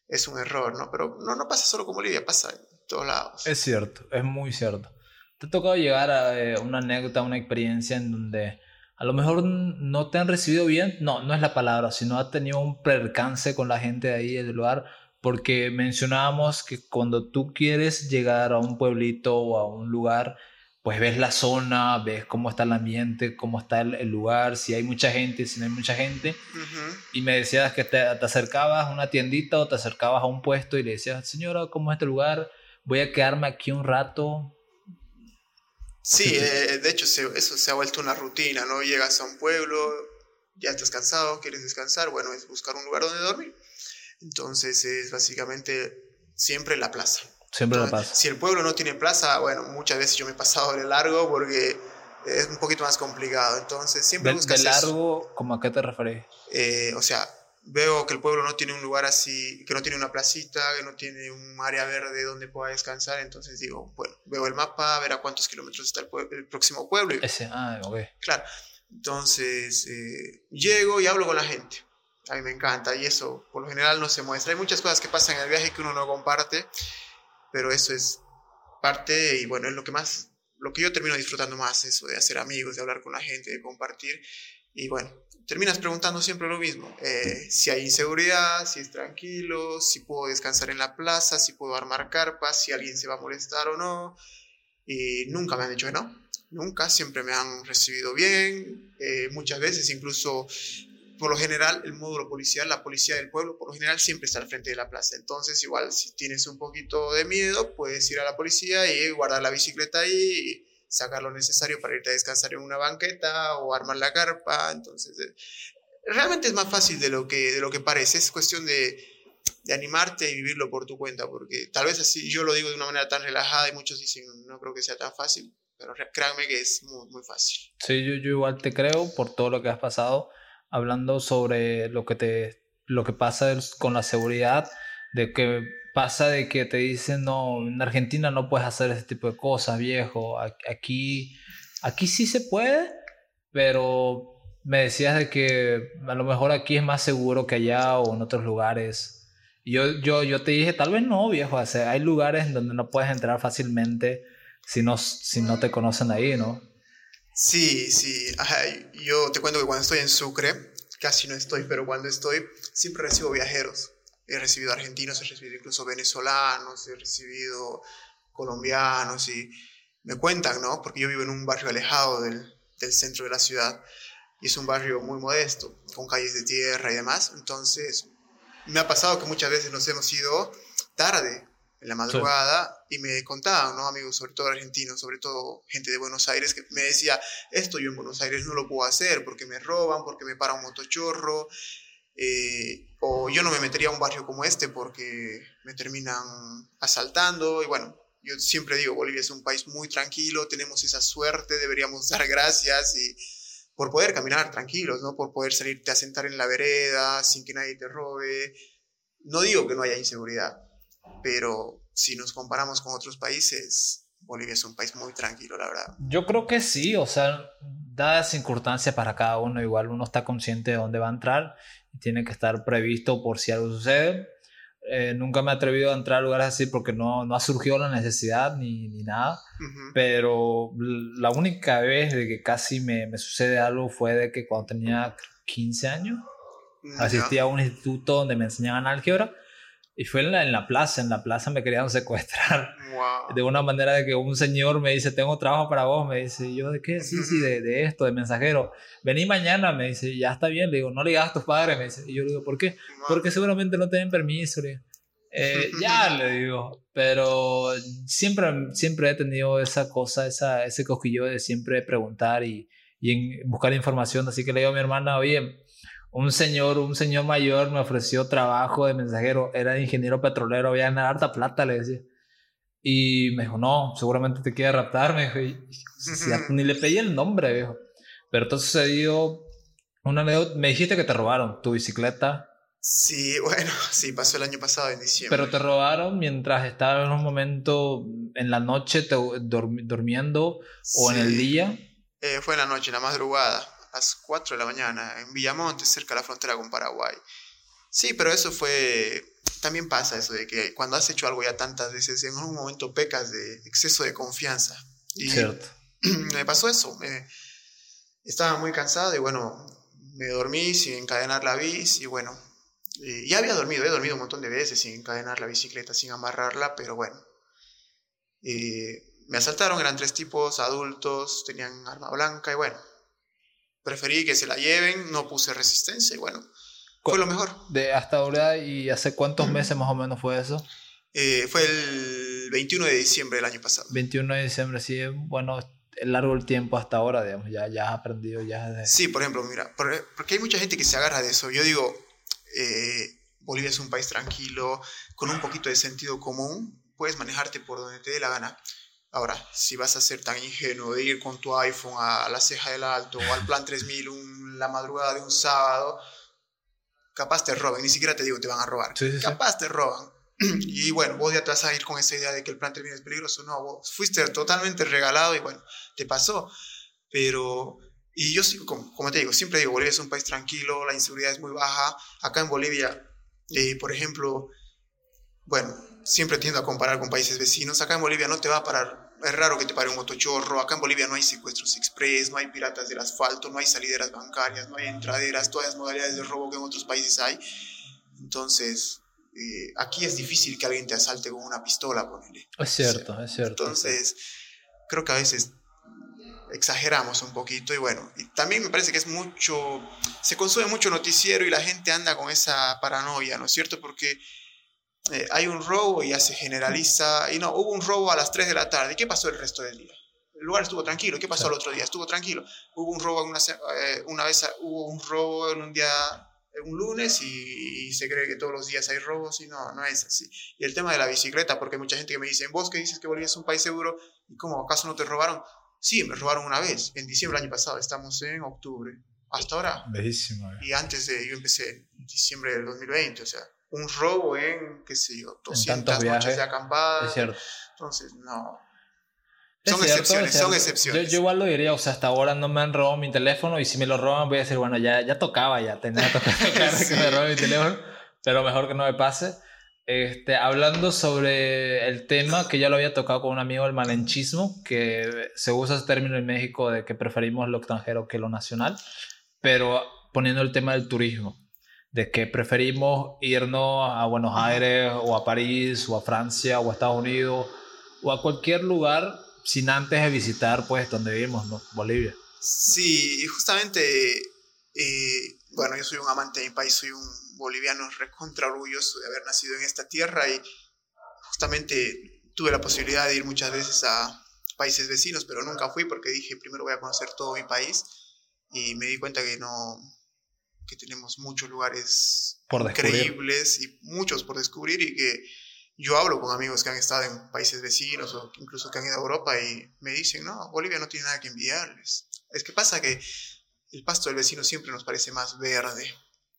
es un error, ¿no? Pero no, no pasa solo con Bolivia, pasa en todos lados. Es cierto, es muy cierto. ¿Te ha tocado llegar a eh, una anécdota, una experiencia en donde a lo mejor no te han recibido bien? No, no es la palabra, sino ha tenido un percance con la gente de ahí del lugar, porque mencionábamos que cuando tú quieres llegar a un pueblito o a un lugar, pues ves la zona, ves cómo está el ambiente, cómo está el, lugar, si hay mucha gente, si no hay mucha gente. Y me decías que te, acercabas a una tiendita o te acercabas a un puesto y le decías, señora, ¿cómo es este lugar? Voy a quedarme aquí un rato. Sí, eh, de hecho eso se ha vuelto una rutina, ¿no? Llegas a un pueblo, ya estás cansado, quieres descansar, bueno, es buscar un lugar donde dormir. Entonces es básicamente siempre la plaza. Siempre la pasa. Si el pueblo no tiene plaza, bueno, muchas veces yo me he pasado de largo porque es un poquito más complicado. Entonces, siempre buscas. ¿De largo, como a qué te refieres? Eh, o sea, veo que el pueblo no tiene un lugar así, que no tiene una placita, que no tiene un área verde donde pueda descansar. Entonces digo, bueno, veo el mapa, ver a cuántos kilómetros está el, próximo pueblo. Ese, ah, ok. Claro. Entonces, eh, llego y hablo con la gente. A mí me encanta y eso por lo general no se muestra. Hay muchas cosas que pasan en el viaje que uno no comparte pero eso es parte y bueno, es lo que más, lo que yo termino disfrutando más, eso de hacer amigos, de hablar con la gente, de compartir. Y bueno, terminas preguntando siempre lo mismo, eh, si hay inseguridad, si es tranquilo, si puedo descansar en la plaza, si puedo armar carpas, si alguien se va a molestar o no. Y nunca me han dicho que no, nunca, siempre me han recibido bien, eh, muchas veces incluso por lo general, el módulo policial, la policía del pueblo, por lo general siempre está al frente de la plaza. Entonces, igual, si tienes un poquito de miedo, puedes ir a la policía y guardar la bicicleta ahí y sacar lo necesario para irte a descansar en una banqueta o armar la carpa. Entonces, eh, realmente es más fácil de lo que, de lo que parece. Es cuestión de, de animarte y vivirlo por tu cuenta, porque tal vez así yo lo digo de una manera tan relajada y muchos dicen, no creo que sea tan fácil, pero créanme que es muy, muy fácil. Sí, yo, yo igual te creo por todo lo que has pasado, hablando sobre lo que, te, lo que pasa con la seguridad, de que pasa de que te dicen, no, en Argentina no puedes hacer ese tipo de cosas, viejo, aquí, aquí sí se puede, pero me decías de que a lo mejor aquí es más seguro que allá o en otros lugares. yo, yo, yo te dije, tal vez no, viejo. O hay lugares donde no puedes entrar fácilmente si no, si no te conocen ahí, ¿no? Sí, sí. yo te cuento que cuando estoy en Sucre, casi no estoy, pero cuando estoy, siempre recibo viajeros. He recibido argentinos, he recibido incluso venezolanos, he recibido colombianos y me cuentan, ¿no? Porque yo vivo en un barrio alejado del, del centro de la ciudad y es un barrio muy modesto, con calles de tierra y demás. Entonces, me ha pasado que muchas veces nos hemos ido tarde, en la madrugada, y me contaban, ¿no? Amigos, sobre todo argentinos, sobre todo gente de Buenos Aires, que me decía, esto yo en Buenos Aires no lo puedo hacer porque me roban, porque me para un motochorro, eh, o yo no me metería a un barrio como este porque me terminan asaltando, y bueno, yo siempre digo, Bolivia es un país muy tranquilo, tenemos esa suerte, deberíamos dar gracias y por poder caminar tranquilos, ¿no? Por poder salirte a sentar en la vereda sin que nadie te robe. No digo que no haya inseguridad, pero si nos comparamos con otros países, Bolivia es un país muy tranquilo, la verdad. Yo creo que sí, o sea, da circunstancia para cada uno, igual uno está consciente de dónde va a entrar y tiene que estar previsto por si algo sucede. Eh, nunca me he atrevido a entrar a lugares así porque no, no ha surgido la necesidad ni, ni nada. Pero la única vez de que casi me, me, sucede algo fue de que cuando tenía 15 años asistí a un instituto donde me enseñaban álgebra y fue en la, en la plaza, en la plaza me querían secuestrar. De una manera de que un señor me dice, tengo trabajo para vos, me dice, yo de qué, sí, sí, de, de, esto, de mensajero. Vení mañana, me dice, ya está bien, le digo, no le digas a tus padres, me dice. Y yo le digo, ¿por qué? Porque seguramente no tienen permiso. Le eh, ya le digo, pero siempre, siempre he tenido esa cosa, esa, ese cosquillo de siempre preguntar y, y en buscar información. Así que le digo a mi hermana, oye, un señor, un señor mayor me ofreció trabajo de mensajero, era ingeniero petrolero, había ganar harta plata, le decía. Y me dijo, no, seguramente te quiere raptar, me dijo. ni le pedí el nombre, viejo. Pero entonces sucedió una anécdota, me dijiste que te robaron tu bicicleta. Sí, bueno, sí, pasó el año pasado en diciembre. Pero te robaron mientras estabas en un momento en la noche te, durmiendo o en el día. Eh, fue en la noche, en la madrugada las 4 de la mañana en Villamonte, cerca de la frontera con Paraguay. Sí, pero eso fue... También pasa eso de que cuando has hecho algo ya tantas veces, en un momento pecas de exceso de confianza. Y Cierto. me pasó eso. Me, estaba muy cansado y bueno, me dormí sin encadenar la bici y bueno, ya había dormido, he dormido un montón de veces sin encadenar la bicicleta, sin amarrarla, pero bueno. me asaltaron, eran tres tipos adultos, tenían arma blanca y bueno, preferí que se la lleven, no puse resistencia y bueno, fue lo mejor. De hasta ahora y hace cuántos meses más o menos fue eso? Eh, fue el 21 de diciembre del año pasado. 21 de diciembre, sí, bueno, largo el tiempo hasta ahora, digamos, ya, ya has aprendido, ya... De... Sí, por ejemplo, mira, porque hay mucha gente que se agarra de eso. Yo digo, eh, Bolivia es un país tranquilo, con un poquito de sentido común, puedes manejarte por donde te dé la gana. Ahora, si vas a ser tan ingenuo de ir con tu iPhone a la ceja del alto o al plan 3000 un, la madrugada de un sábado, capaz te roban, ni siquiera te digo te van a robar, capaz te roban. Y bueno, vos ya te vas a ir con esa idea de que el plan 3000 es peligroso, no, vos fuiste totalmente regalado y bueno, te pasó. Pero, y yo, como, como te digo, siempre digo, Bolivia es un país tranquilo, la inseguridad es muy baja. Acá en Bolivia, eh, por ejemplo, bueno, siempre tiendo a comparar con países vecinos. Acá en Bolivia no te va a parar es raro que te pare un motochorro. Acá en Bolivia no hay secuestros express, no hay piratas del asfalto, no hay salideras bancarias, no hay entraderas, todas las modalidades de robo que en otros países hay. Entonces, eh, aquí es difícil que alguien te asalte con una pistola, ponele. Es cierto, es cierto. Entonces, creo que a veces exageramos un poquito y bueno, y también me parece que es mucho, se consume mucho noticiero y la gente anda con esa paranoia, ¿no es cierto? Porque eh, hay un robo y ya se generaliza, y no, hubo un robo a las 3 de la tarde, ¿y qué pasó el resto del día? El lugar estuvo tranquilo, ¿qué pasó el otro día? Estuvo tranquilo. Hubo un robo una, eh, una vez, hubo un robo en un día, un lunes y, y se cree que todos los días hay robos y no, no es así. Y el tema de la bicicleta, porque hay mucha gente que me dice, vos que dices que Bolivia es un país seguro, ¿y cómo acaso no te robaron? Sí, me robaron una vez, en diciembre del año pasado, estamos en octubre, hasta ahora. Bellísimo. Y antes de, yo empecé en diciembre del 2020, o sea, un robo en, qué sé yo, 200 noches de acampada. Es cierto. Entonces, no. Son excepciones, son excepciones. Yo, igual lo diría, o sea, hasta ahora no me han robado mi teléfono y si me lo roban voy a decir, bueno, ya, ya tocaba, ya tenía que tocar que me roben mi teléfono, pero mejor que no me pase. Este, hablando sobre el tema que ya lo había tocado con un amigo, el malenchismo, que se usa ese término en México de que preferimos lo extranjero que lo nacional, pero poniendo el tema del turismo, de que preferimos irnos a Buenos Aires o a París o a Francia o a Estados Unidos o a cualquier lugar sin antes de visitar, pues, donde vivimos, ¿no? Bolivia. Sí, justamente, eh, bueno, yo soy un amante de mi país, soy un boliviano recontra orgulloso de haber nacido en esta tierra y justamente tuve la posibilidad de ir muchas veces a países vecinos, pero nunca fui porque dije, primero voy a conocer todo mi país y me di cuenta que no, que tenemos muchos lugares increíbles y muchos por descubrir y que yo hablo con amigos que han estado en países vecinos o incluso que han ido a Europa y me dicen, no, Bolivia no tiene nada que enviarles. Es que pasa que el pasto del vecino siempre nos parece más verde.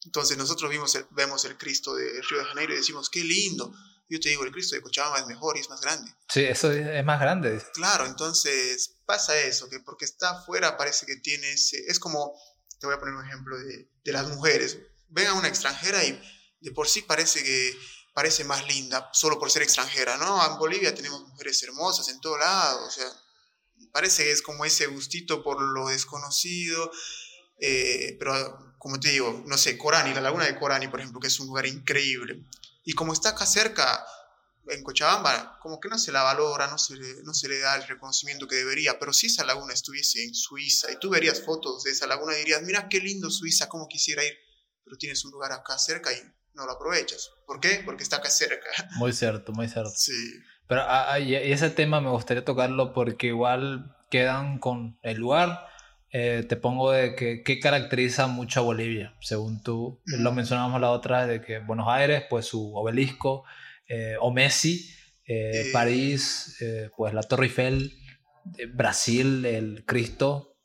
Entonces nosotros vimos vemos el Cristo de Río de Janeiro y decimos, qué lindo. Yo te digo, el Cristo de Cochabamba es mejor y es más grande. Sí, eso es más grande. Claro, entonces pasa eso, que porque está afuera parece que tiene ese... Es como, te voy a poner un ejemplo de, de las mujeres. Ven a una extranjera y de por sí parece que parece más linda solo por ser extranjera, ¿no? En Bolivia tenemos mujeres hermosas en todo lado, o sea, parece que es como ese gustito por lo desconocido, eh, pero como te digo, no sé, Corani, la laguna de Corani, por ejemplo, que es un lugar increíble, y como está acá cerca, en Cochabamba, como que no se la valora, no se, le, no se le da el reconocimiento que debería, pero si esa laguna estuviese en Suiza y tú verías fotos de esa laguna y dirías, mira qué lindo Suiza, cómo quisiera ir, pero tienes un lugar acá cerca y no lo aprovechas. ¿Por qué? Porque está acá cerca. Muy cierto, muy cierto. Sí. Pero ah, ah, y ese tema me gustaría tocarlo porque igual quedan con el lugar. Eh, te pongo de que qué caracteriza mucho a Bolivia, según tú. Lo mencionamos la otra, de que Buenos Aires, pues su obelisco, eh, o Messi, eh, París, pues la Torre Eiffel, Brasil, el Cristo.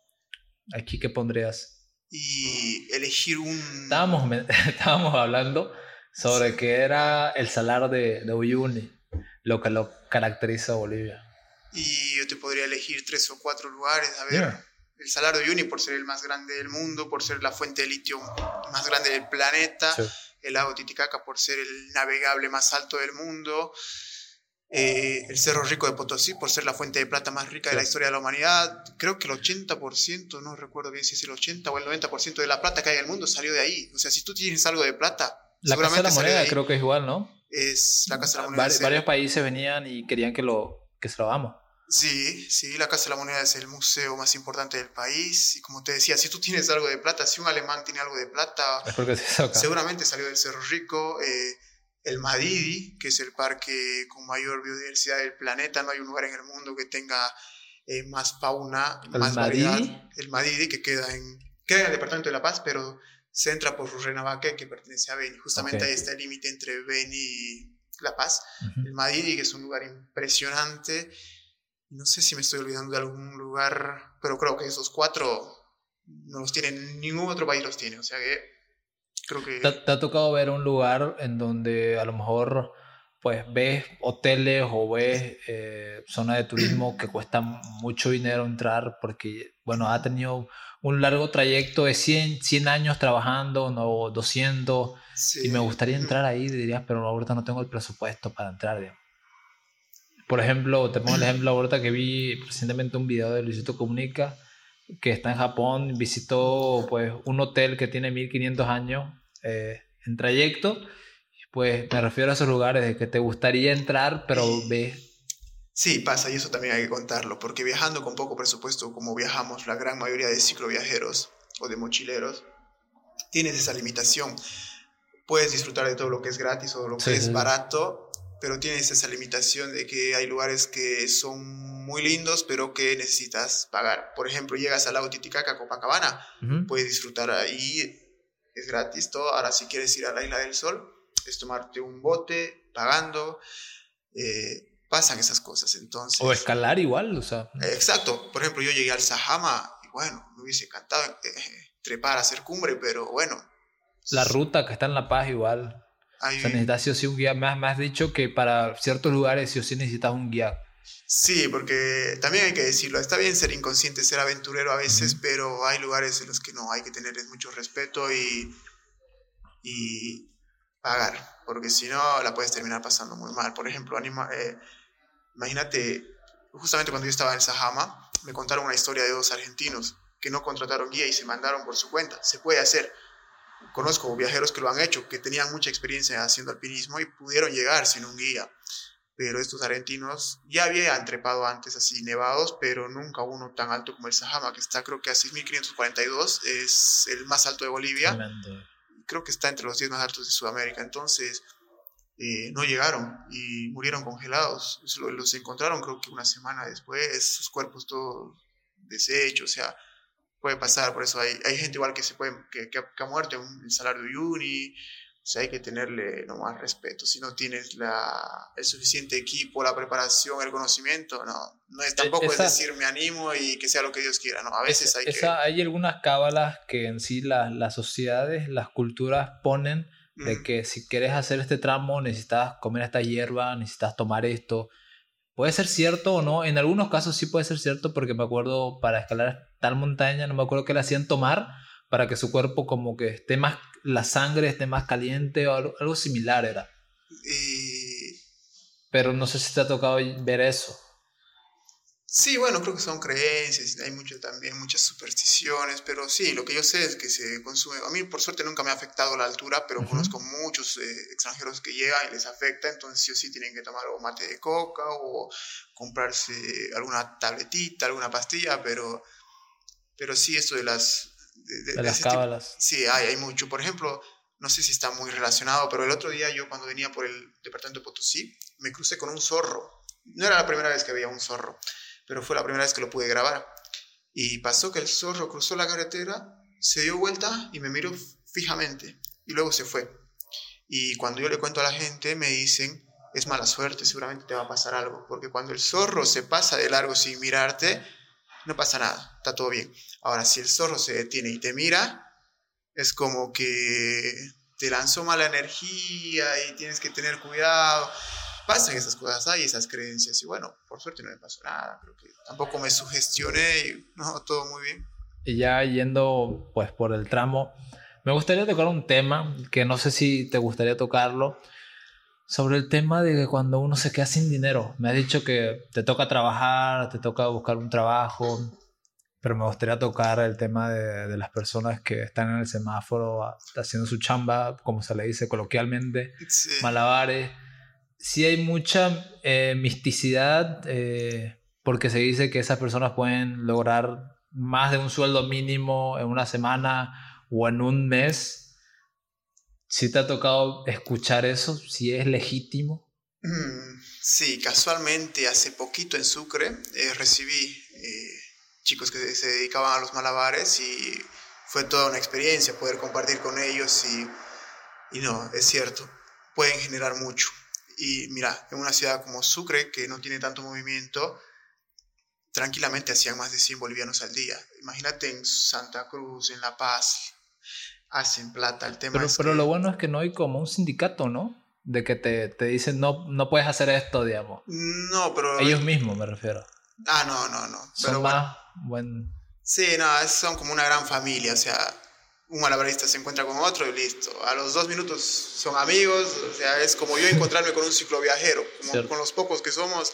¿Aquí qué pondrías? y elegir un... Estábamos, estábamos hablando sobre qué era el salar de, de Uyuni, lo que lo caracteriza a Bolivia. Y yo te podría elegir tres o cuatro lugares. A ver, el salar de Uyuni por ser el más grande del mundo, por ser la fuente de litio más grande del planeta. El lago Titicaca por ser el navegable más alto del mundo. Eh, el Cerro Rico de Potosí por ser la fuente de plata más rica de la historia de la humanidad. Creo que el 80%, no recuerdo bien si es el 80 o el 90% de la plata que hay en el mundo salió de ahí. O sea, si tú tienes algo de plata, la Casa de la Moneda creo que es igual, ¿no? Es la Casa de la Moneda. varios países venían y querían que lo, que se lo hagamos. Sí, sí, la Casa de la Moneda es el museo más importante del país. Y como te decía, si tú tienes algo de plata, si un alemán tiene algo de plata, seguramente salió del Cerro Rico. Eh, el Madidi, que es el parque con mayor biodiversidad del planeta. No hay un lugar en el mundo que tenga eh, más fauna, más variedad. El Madidi, que queda en, queda en el departamento de La Paz, pero se entra por Rurrenabaque, que pertenece a Beni. Justamente ahí está el límite entre Beni y La Paz. El Madidi, que es un lugar impresionante. No sé si me estoy olvidando de algún lugar, pero creo que esos cuatro no los tienen, ningún otro país los tiene. O sea que ¿Te, ha tocado ver un lugar en donde a lo mejor pues ves hoteles o ves eh, zonas de turismo que cuestan mucho dinero entrar porque, bueno, ha tenido un largo trayecto de 100, 100 años trabajando, no 200, y me gustaría entrar ahí, dirías, pero ahorita no tengo el presupuesto para entrar. Por ejemplo, te pongo el ejemplo ahorita que vi recientemente un video de Luisito Comunica, que está en Japón, visitó pues un hotel que tiene 1500 años eh, en trayecto, pues me refiero a esos lugares de que te gustaría entrar, pero ves... Sí, pasa y eso también hay que contarlo, porque viajando con poco presupuesto, como viajamos la gran mayoría de cicloviajeros o de mochileros, tienes esa limitación. Puedes disfrutar de todo lo que es gratis o lo que es barato, pero tienes esa limitación de que hay lugares que son muy lindos, pero que necesitas pagar. Por ejemplo, llegas al lago Titicaca, Copacabana, puedes disfrutar ahí es gratis todo. Ahora, si quieres ir a la Isla del Sol, es tomarte un bote pagando. Eh, pasan esas cosas, entonces... O escalar igual, o sea... exacto, por ejemplo, yo llegué al Sahama y bueno, me hubiese encantado eh, trepar a hacer cumbre, pero bueno. La ruta que está en La Paz igual. O sea, necesitas sí o sí un guía. Me has dicho que para ciertos lugares sí o sí necesitas un guía. Sí, porque también hay que decirlo, está bien ser inconsciente, ser aventurero a veces, pero hay lugares en los que no, hay que tener mucho respeto y, y pagar, porque si no la puedes terminar pasando muy mal. Por ejemplo, anima, eh, imagínate, justamente cuando yo estaba en Sahama, me contaron una historia de dos argentinos que no contrataron guía y se mandaron por su cuenta. Se puede hacer. Conozco viajeros que lo han hecho, que tenían mucha experiencia haciendo alpinismo y pudieron llegar sin un guía pero estos argentinos ya habían trepado antes así nevados, pero nunca uno tan alto como el Sahama, que está creo que a 6.542, es el más alto de Bolivia. Creo que está entre los 10 más altos de Sudamérica. Entonces, eh, no llegaron y murieron congelados. Los encontraron creo que una semana después, sus cuerpos todos deshechos, o sea, puede pasar, por eso hay, hay gente igual que se puede, que, que, ha muerto en el salario de Uyuni, o sea, hay que tenerle nomás respeto. Si no tienes la, el suficiente equipo, la preparación, el conocimiento, no, no es tampoco es decir me animo y que sea lo que Dios quiera, no, a veces hay que... Hay algunas cábalas que en sí las, las sociedades, las culturas ponen de que si quieres hacer este tramo necesitas comer esta hierba, necesitas tomar esto. Puede ser cierto o no, en algunos casos sí puede ser cierto porque me acuerdo para escalar tal montaña, no me acuerdo que le hacían tomar para que su cuerpo como que esté más la sangre esté más caliente o algo, similar era. Pero no sé si te ha tocado ver eso. Sí, bueno, creo que son creencias, hay mucho, también muchas supersticiones, pero sí, lo que yo sé es que se consume. A mí, por suerte, nunca me ha afectado la altura, pero conozco muchos eh, extranjeros que llegan y les afecta, entonces sí o sí tienen que tomar o mate de coca o comprarse alguna tabletita, alguna pastilla, pero, pero sí, esto de las de, las cábalas. Sí, hay, hay mucho. Por ejemplo, no sé si está muy relacionado, pero el otro día yo cuando venía por el departamento de Potosí, me crucé con un zorro. No era la primera vez que veía un zorro, pero fue la primera vez que lo pude grabar. Y pasó que el zorro cruzó la carretera, se dio vuelta y me miró fijamente y luego se fue. Y cuando yo le cuento a la gente me dicen, es mala suerte, seguramente te va a pasar algo, porque cuando el zorro se pasa de largo sin mirarte, no pasa nada, está todo bien. Ahora, si el zorro se detiene y te mira, es como que te lanzó mala energía y tienes que tener cuidado. Pasan esas cosas, hay esas creencias. Y bueno, por suerte no me pasó nada. Creo que tampoco me sugestioné y todo muy bien. Y ya yendo pues por el tramo, me gustaría tocar un tema que no sé si te gustaría tocarlo sobre el tema de que cuando uno se queda sin dinero. Me has dicho que te toca trabajar, te toca buscar un trabajo, pero me gustaría tocar el tema de, las personas que están en el semáforo haciendo su chamba, como se le dice coloquialmente, malabares. Sí hay mucha eh, misticidad eh, porque se dice que esas personas pueden lograr más de un sueldo mínimo en una semana o en un mes si te ha tocado escuchar eso, si es legítimo. Mm, sí, casualmente hace poquito en Sucre eh, recibí eh, chicos que se dedicaban a los malabares y fue toda una experiencia poder compartir con ellos y, y no, es cierto, pueden generar mucho. Y mira, en una ciudad como Sucre, que no tiene tanto movimiento, tranquilamente hacían más de 100 bolivianos al día. Imagínate en Santa Cruz, en La Paz, hacen plata. El tema pero, es pero lo bueno es que no hay como un sindicato, ¿no? De que te, te dicen, no, no puedes hacer esto, digamos. No, pero... Ellos mismos, me refiero. Ah, no, no, no. Son más buen... Sí, no, son como una gran familia, o sea, un malabarista se encuentra con otro y listo. A los dos minutos son amigos, o sea, es como yo encontrarme con un cicloviajero, como con los pocos que somos.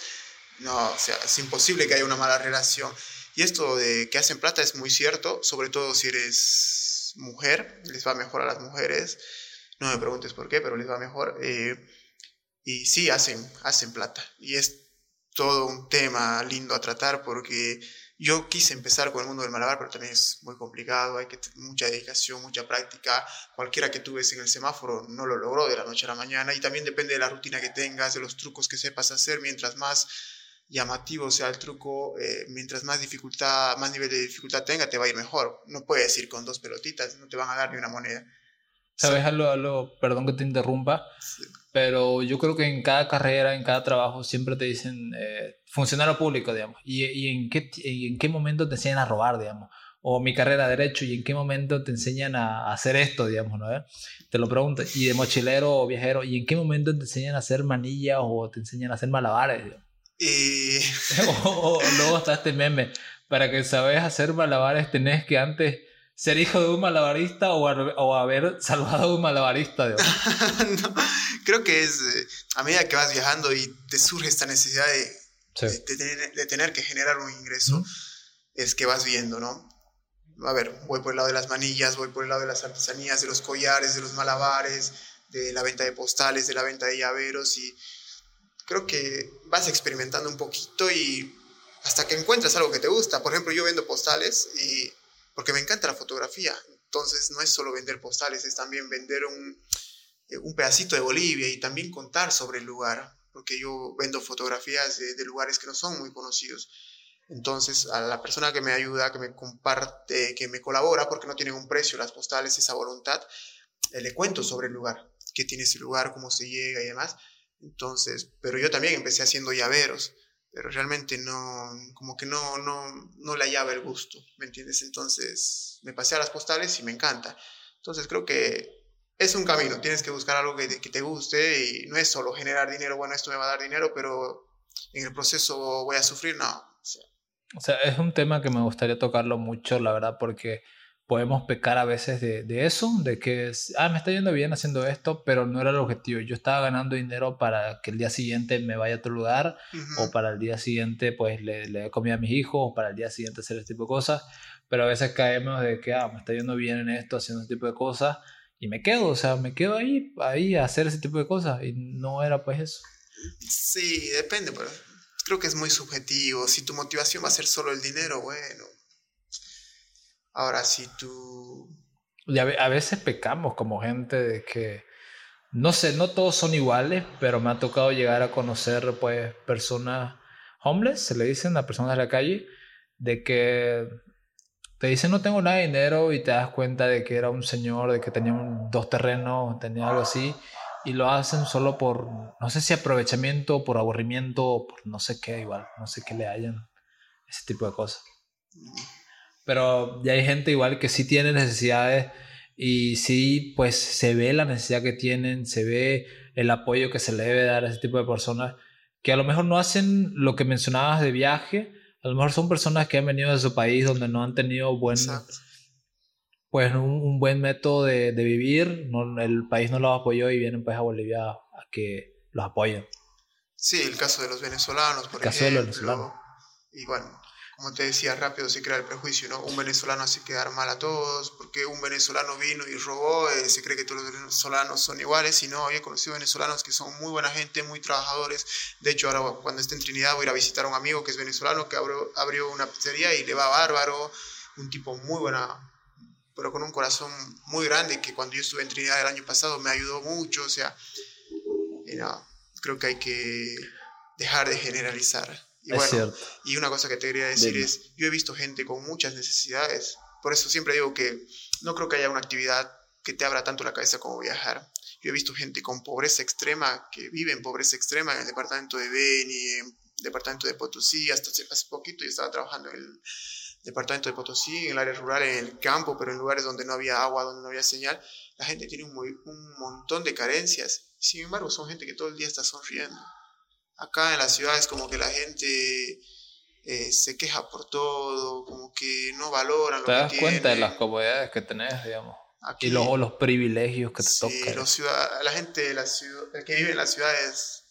No, o sea, es imposible que haya una mala relación. Y esto de que hacen plata es muy cierto, sobre todo si eres mujer, les va mejor a las mujeres, no me preguntes por qué, pero les va mejor. Eh, y sí, hacen, hacen plata. Y es todo un tema lindo a tratar porque yo quise empezar con el mundo del malabar, pero también es muy complicado, hay mucha dedicación, mucha práctica. Cualquiera que tú ves en el semáforo no lo logró de la noche a la mañana y también depende de la rutina que tengas, de los trucos que sepas hacer, mientras más llamativo sea el truco, eh, mientras más dificultad, más nivel de dificultad tenga, te va a ir mejor. No puedes ir con dos pelotitas, no te van a dar ni una moneda. ¿Sabes algo, Perdón que te interrumpa, pero yo creo que en cada carrera, en cada trabajo, siempre te dicen eh, funcionario público, digamos. ¿Y, y en, qué, en qué momento te enseñan a robar, digamos? O mi carrera de Derecho, ¿y en qué momento te enseñan a, hacer esto, digamos, ¿no? Te lo pregunto. Y de mochilero o viajero, ¿y en qué momento te enseñan a hacer manillas o te enseñan a hacer malabares, Y... o, luego está este meme. Para que sabes hacer malabares tenés que antes ser hijo de un malabarista o, haber salvado a un malabarista. no, creo que es eh, a medida que vas viajando y te surge esta necesidad de, de, tener, que generar un ingreso, es que vas viendo, ¿no? A ver, voy por el lado de las manillas, voy por el lado de las artesanías, de los collares, de los malabares, de la venta de postales, de la venta de llaveros y creo que vas experimentando un poquito y hasta que encuentras algo que te gusta. Por ejemplo, yo vendo postales y porque me encanta la fotografía. Entonces no es solo vender postales, es también vender un, eh, un pedacito de Bolivia y también contar sobre el lugar, porque yo vendo fotografías de, lugares que no son muy conocidos. Entonces, a la persona que me ayuda, que me comparte, que me colabora, porque no tienen un precio las postales, esa voluntad, eh, le cuento sobre el lugar, qué tiene ese lugar, cómo se llega y demás. Entonces, pero yo también empecé haciendo llaveros pero realmente no, como que no, no, no le hallaba el gusto, ¿me entiendes? Entonces me pasé a las postales y me encanta. Entonces creo que es un camino, tienes que buscar algo que, que te guste y no es solo generar dinero, bueno, esto me va a dar dinero, pero en el proceso voy a sufrir, no. o sea, es un tema que me gustaría tocarlo mucho, la verdad, porque podemos pecar a veces de, de, eso, de que, ah, me está yendo bien haciendo esto, pero no era el objetivo. Yo estaba ganando dinero para que el día siguiente me vaya a otro lugar, o para el día siguiente, pues, le, le comida a mis hijos, o para el día siguiente hacer este tipo de cosas. Pero a veces caemos de que, ah, me está yendo bien en esto, haciendo ese tipo de cosas, y me quedo, o sea, me quedo ahí, ahí a hacer ese tipo de cosas, y no era pues eso. Sí, depende, pero creo que es muy subjetivo. Si tu motivación va a ser solo el dinero, bueno Ahora, si tú... Y a, veces pecamos como gente de que, no sé, no todos son iguales, pero me ha tocado llegar a conocer pues personas homeless, se le dicen a personas de la calle, de que te dicen no tengo nada de dinero y te das cuenta de que era un señor, de que tenía dos terrenos, tenía algo así, y lo hacen solo por, no sé si aprovechamiento, por aburrimiento, por no sé qué, igual, no sé qué le hayan, ese tipo de cosas. Pero ya hay gente igual que sí tiene necesidades y sí, pues se ve la necesidad que tienen, se ve el apoyo que se le debe dar a ese tipo de personas que a lo mejor no hacen lo que mencionabas de viaje, a lo mejor son personas que han venido de su país donde no han tenido buen, pues un, buen método de, de vivir, no, el país no los apoyó y vienen pues a Bolivia a que los apoyen. Sí, el caso de los venezolanos, por el caso De los venezolanos. Y bueno, como te decía, rápido se crea el prejuicio, ¿no? Un venezolano hace quedar mal a todos, porque un venezolano vino y robó, eh, se cree que todos los venezolanos son iguales, y no, he conocido venezolanos que son muy buena gente, muy trabajadores. De hecho, ahora cuando esté en Trinidad voy a ir a visitar a un amigo que es venezolano, que abrió, abrió una pizzería y le va bárbaro, un tipo muy buena, pero con un corazón muy grande, que cuando yo estuve en Trinidad el año pasado me ayudó mucho, o sea, y no, creo que hay que dejar de generalizar. Y bueno, y una cosa que te quería decir es, yo he visto gente con muchas necesidades, por eso siempre digo que no creo que haya una actividad que te abra tanto la cabeza como viajar. Yo he visto gente con pobreza extrema, que vive en pobreza extrema en el departamento de Beni, en el departamento de Potosí, hasta hace poquito yo estaba trabajando en el departamento de Potosí, en el área rural, en el campo, pero en lugares donde no había agua, donde no había señal. La gente tiene un, un montón de carencias, sin embargo son gente que todo el día está sonriendo. Acá en la ciudad es como que la gente eh, se queja por todo, como que no valora lo Te das cuenta de las comodidades que tenés, digamos. y luego los privilegios que te tocan. la gente de la ciudad, que vive en las ciudades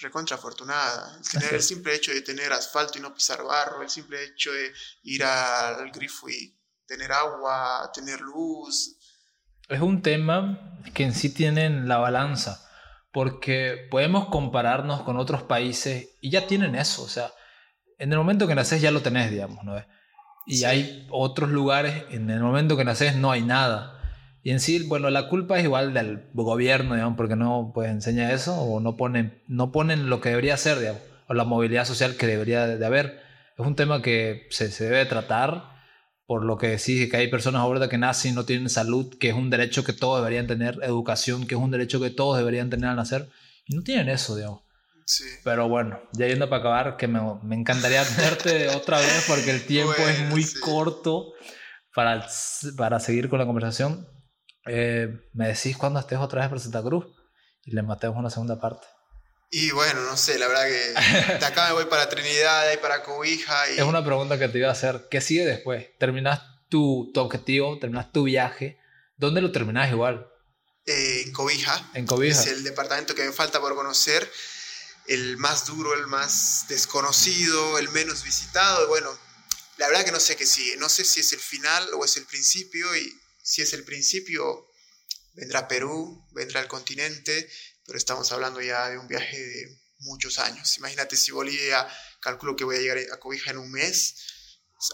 recontra afortunada. El, simple hecho de tener asfalto y no pisar barro, el simple hecho de ir al grifo y tener agua, tener luz. Es un tema que en sí tienen la balanza porque podemos compararnos con otros países y ya tienen eso, o sea, en el momento que naces ya lo tenés, digamos, ¿no? Y hay otros lugares, en el momento que naces no hay nada. Y en sí, bueno, la culpa es igual del gobierno, digamos, porque no pues enseña eso o no ponen, no ponen lo que debería ser, digamos, o la movilidad social que debería de haber. Es un tema que se, se debe tratar por lo que decís, que hay personas ahorita que nacen y no tienen salud, que es un derecho que todos deberían tener, educación, que es un derecho que todos deberían tener al nacer, y no tienen eso, digamos. Sí. Pero bueno, ya yendo para acabar, que me, me encantaría tenerte otra vez porque el tiempo es muy sí. corto para, para seguir con la conversación. Eh, me decís cuando estés otra vez por Santa Cruz y le matemos una segunda parte. Y bueno, no sé, la verdad que de acá me voy para Trinidad, de ahí para Cobija. Y, Es una pregunta que te iba a hacer. ¿Qué sigue después? ¿Terminas tu, tu objetivo? ¿Terminas tu viaje? ¿Dónde lo terminas igual? eh, en Cobija. En Cobija. Es el departamento que me falta por conocer. El más duro, el más desconocido, el menos visitado. Y bueno, la verdad que no sé qué sigue. No sé si es el final o es el principio. Y si es el principio, vendrá Perú, vendrá el continente. Pero estamos hablando ya de un viaje de muchos años. Imagínate si Bolivia, calculo que voy a llegar a Cobija en un mes.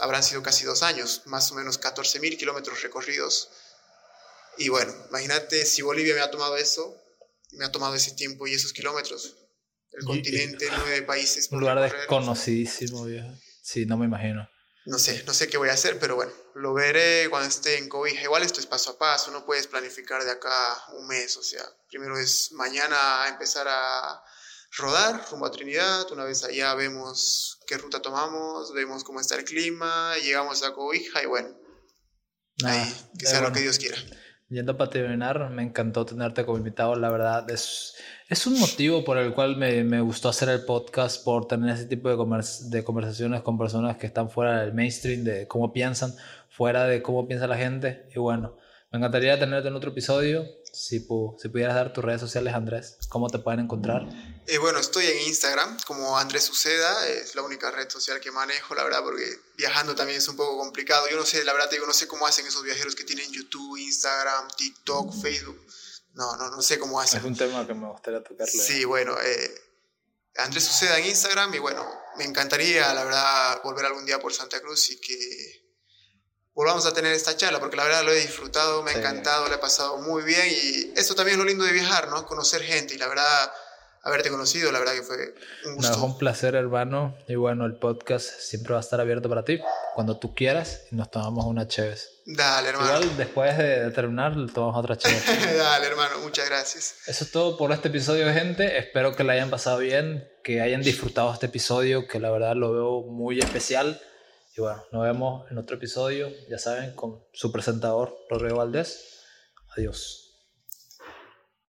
Habrán sido casi dos años, más o menos 14 mil kilómetros recorridos. Y bueno, imagínate si Bolivia me ha tomado eso, me ha tomado ese tiempo y esos kilómetros. El Y- continente, nueve países. Un lugar recorrer. desconocidísimo, viejo. Sí, no me imagino. No sé, no sé qué voy a hacer, pero bueno, lo veré cuando esté en Cobija. Igual esto es paso a paso, no puedes planificar de acá un mes. O sea, primero es mañana empezar a rodar rumbo a Trinidad. Una vez allá vemos qué ruta tomamos, vemos cómo está el clima, llegamos a Cobija y bueno, Nada, ahí, que sea lo bueno. que Dios quiera. Yendo para terminar, me encantó tenerte como invitado, la verdad. Es, es un motivo por el cual me, me gustó hacer el podcast, por tener ese tipo de, convers- de conversaciones con personas que están fuera del mainstream, de cómo piensan, fuera de cómo piensa la gente. Y bueno, me encantaría tenerte en otro episodio. Si, pu- si pudieras dar tus redes sociales, Andrés, ¿cómo te pueden encontrar? Eh, bueno, estoy en Instagram como Andrés Suceda, es la única red social que manejo, la verdad, porque viajando también es un poco complicado. Yo no sé, la verdad te digo, no sé cómo hacen esos viajeros que tienen YouTube, Instagram, TikTok, Facebook. No, no, no sé cómo Es hacen. un tema que me gustaría tocarle. Sí, bueno, eh, Andrés Suceda en Instagram y bueno, me encantaría, la verdad, volver algún día por Santa Cruz y que volvamos a tener esta charla, porque la verdad lo he disfrutado, me ha Sí. encantado, le he pasado muy bien y eso también es lo lindo de viajar, ¿no? Conocer gente y la verdad, haberte conocido, la verdad que fue un No, gusto. es un placer, hermano. Y bueno, el podcast siempre va a estar abierto para ti. Cuando tú quieras y nos tomamos una chévez. Dale, hermano. Igual después de, terminar, tomamos otra chévez. Dale, hermano, muchas gracias. Eso es todo por este episodio, gente. Espero que la hayan pasado bien, que hayan disfrutado este episodio, que la verdad lo veo muy especial. Y bueno, nos vemos en otro episodio, ya saben, con su presentador, Rodrigo Valdés. Adiós.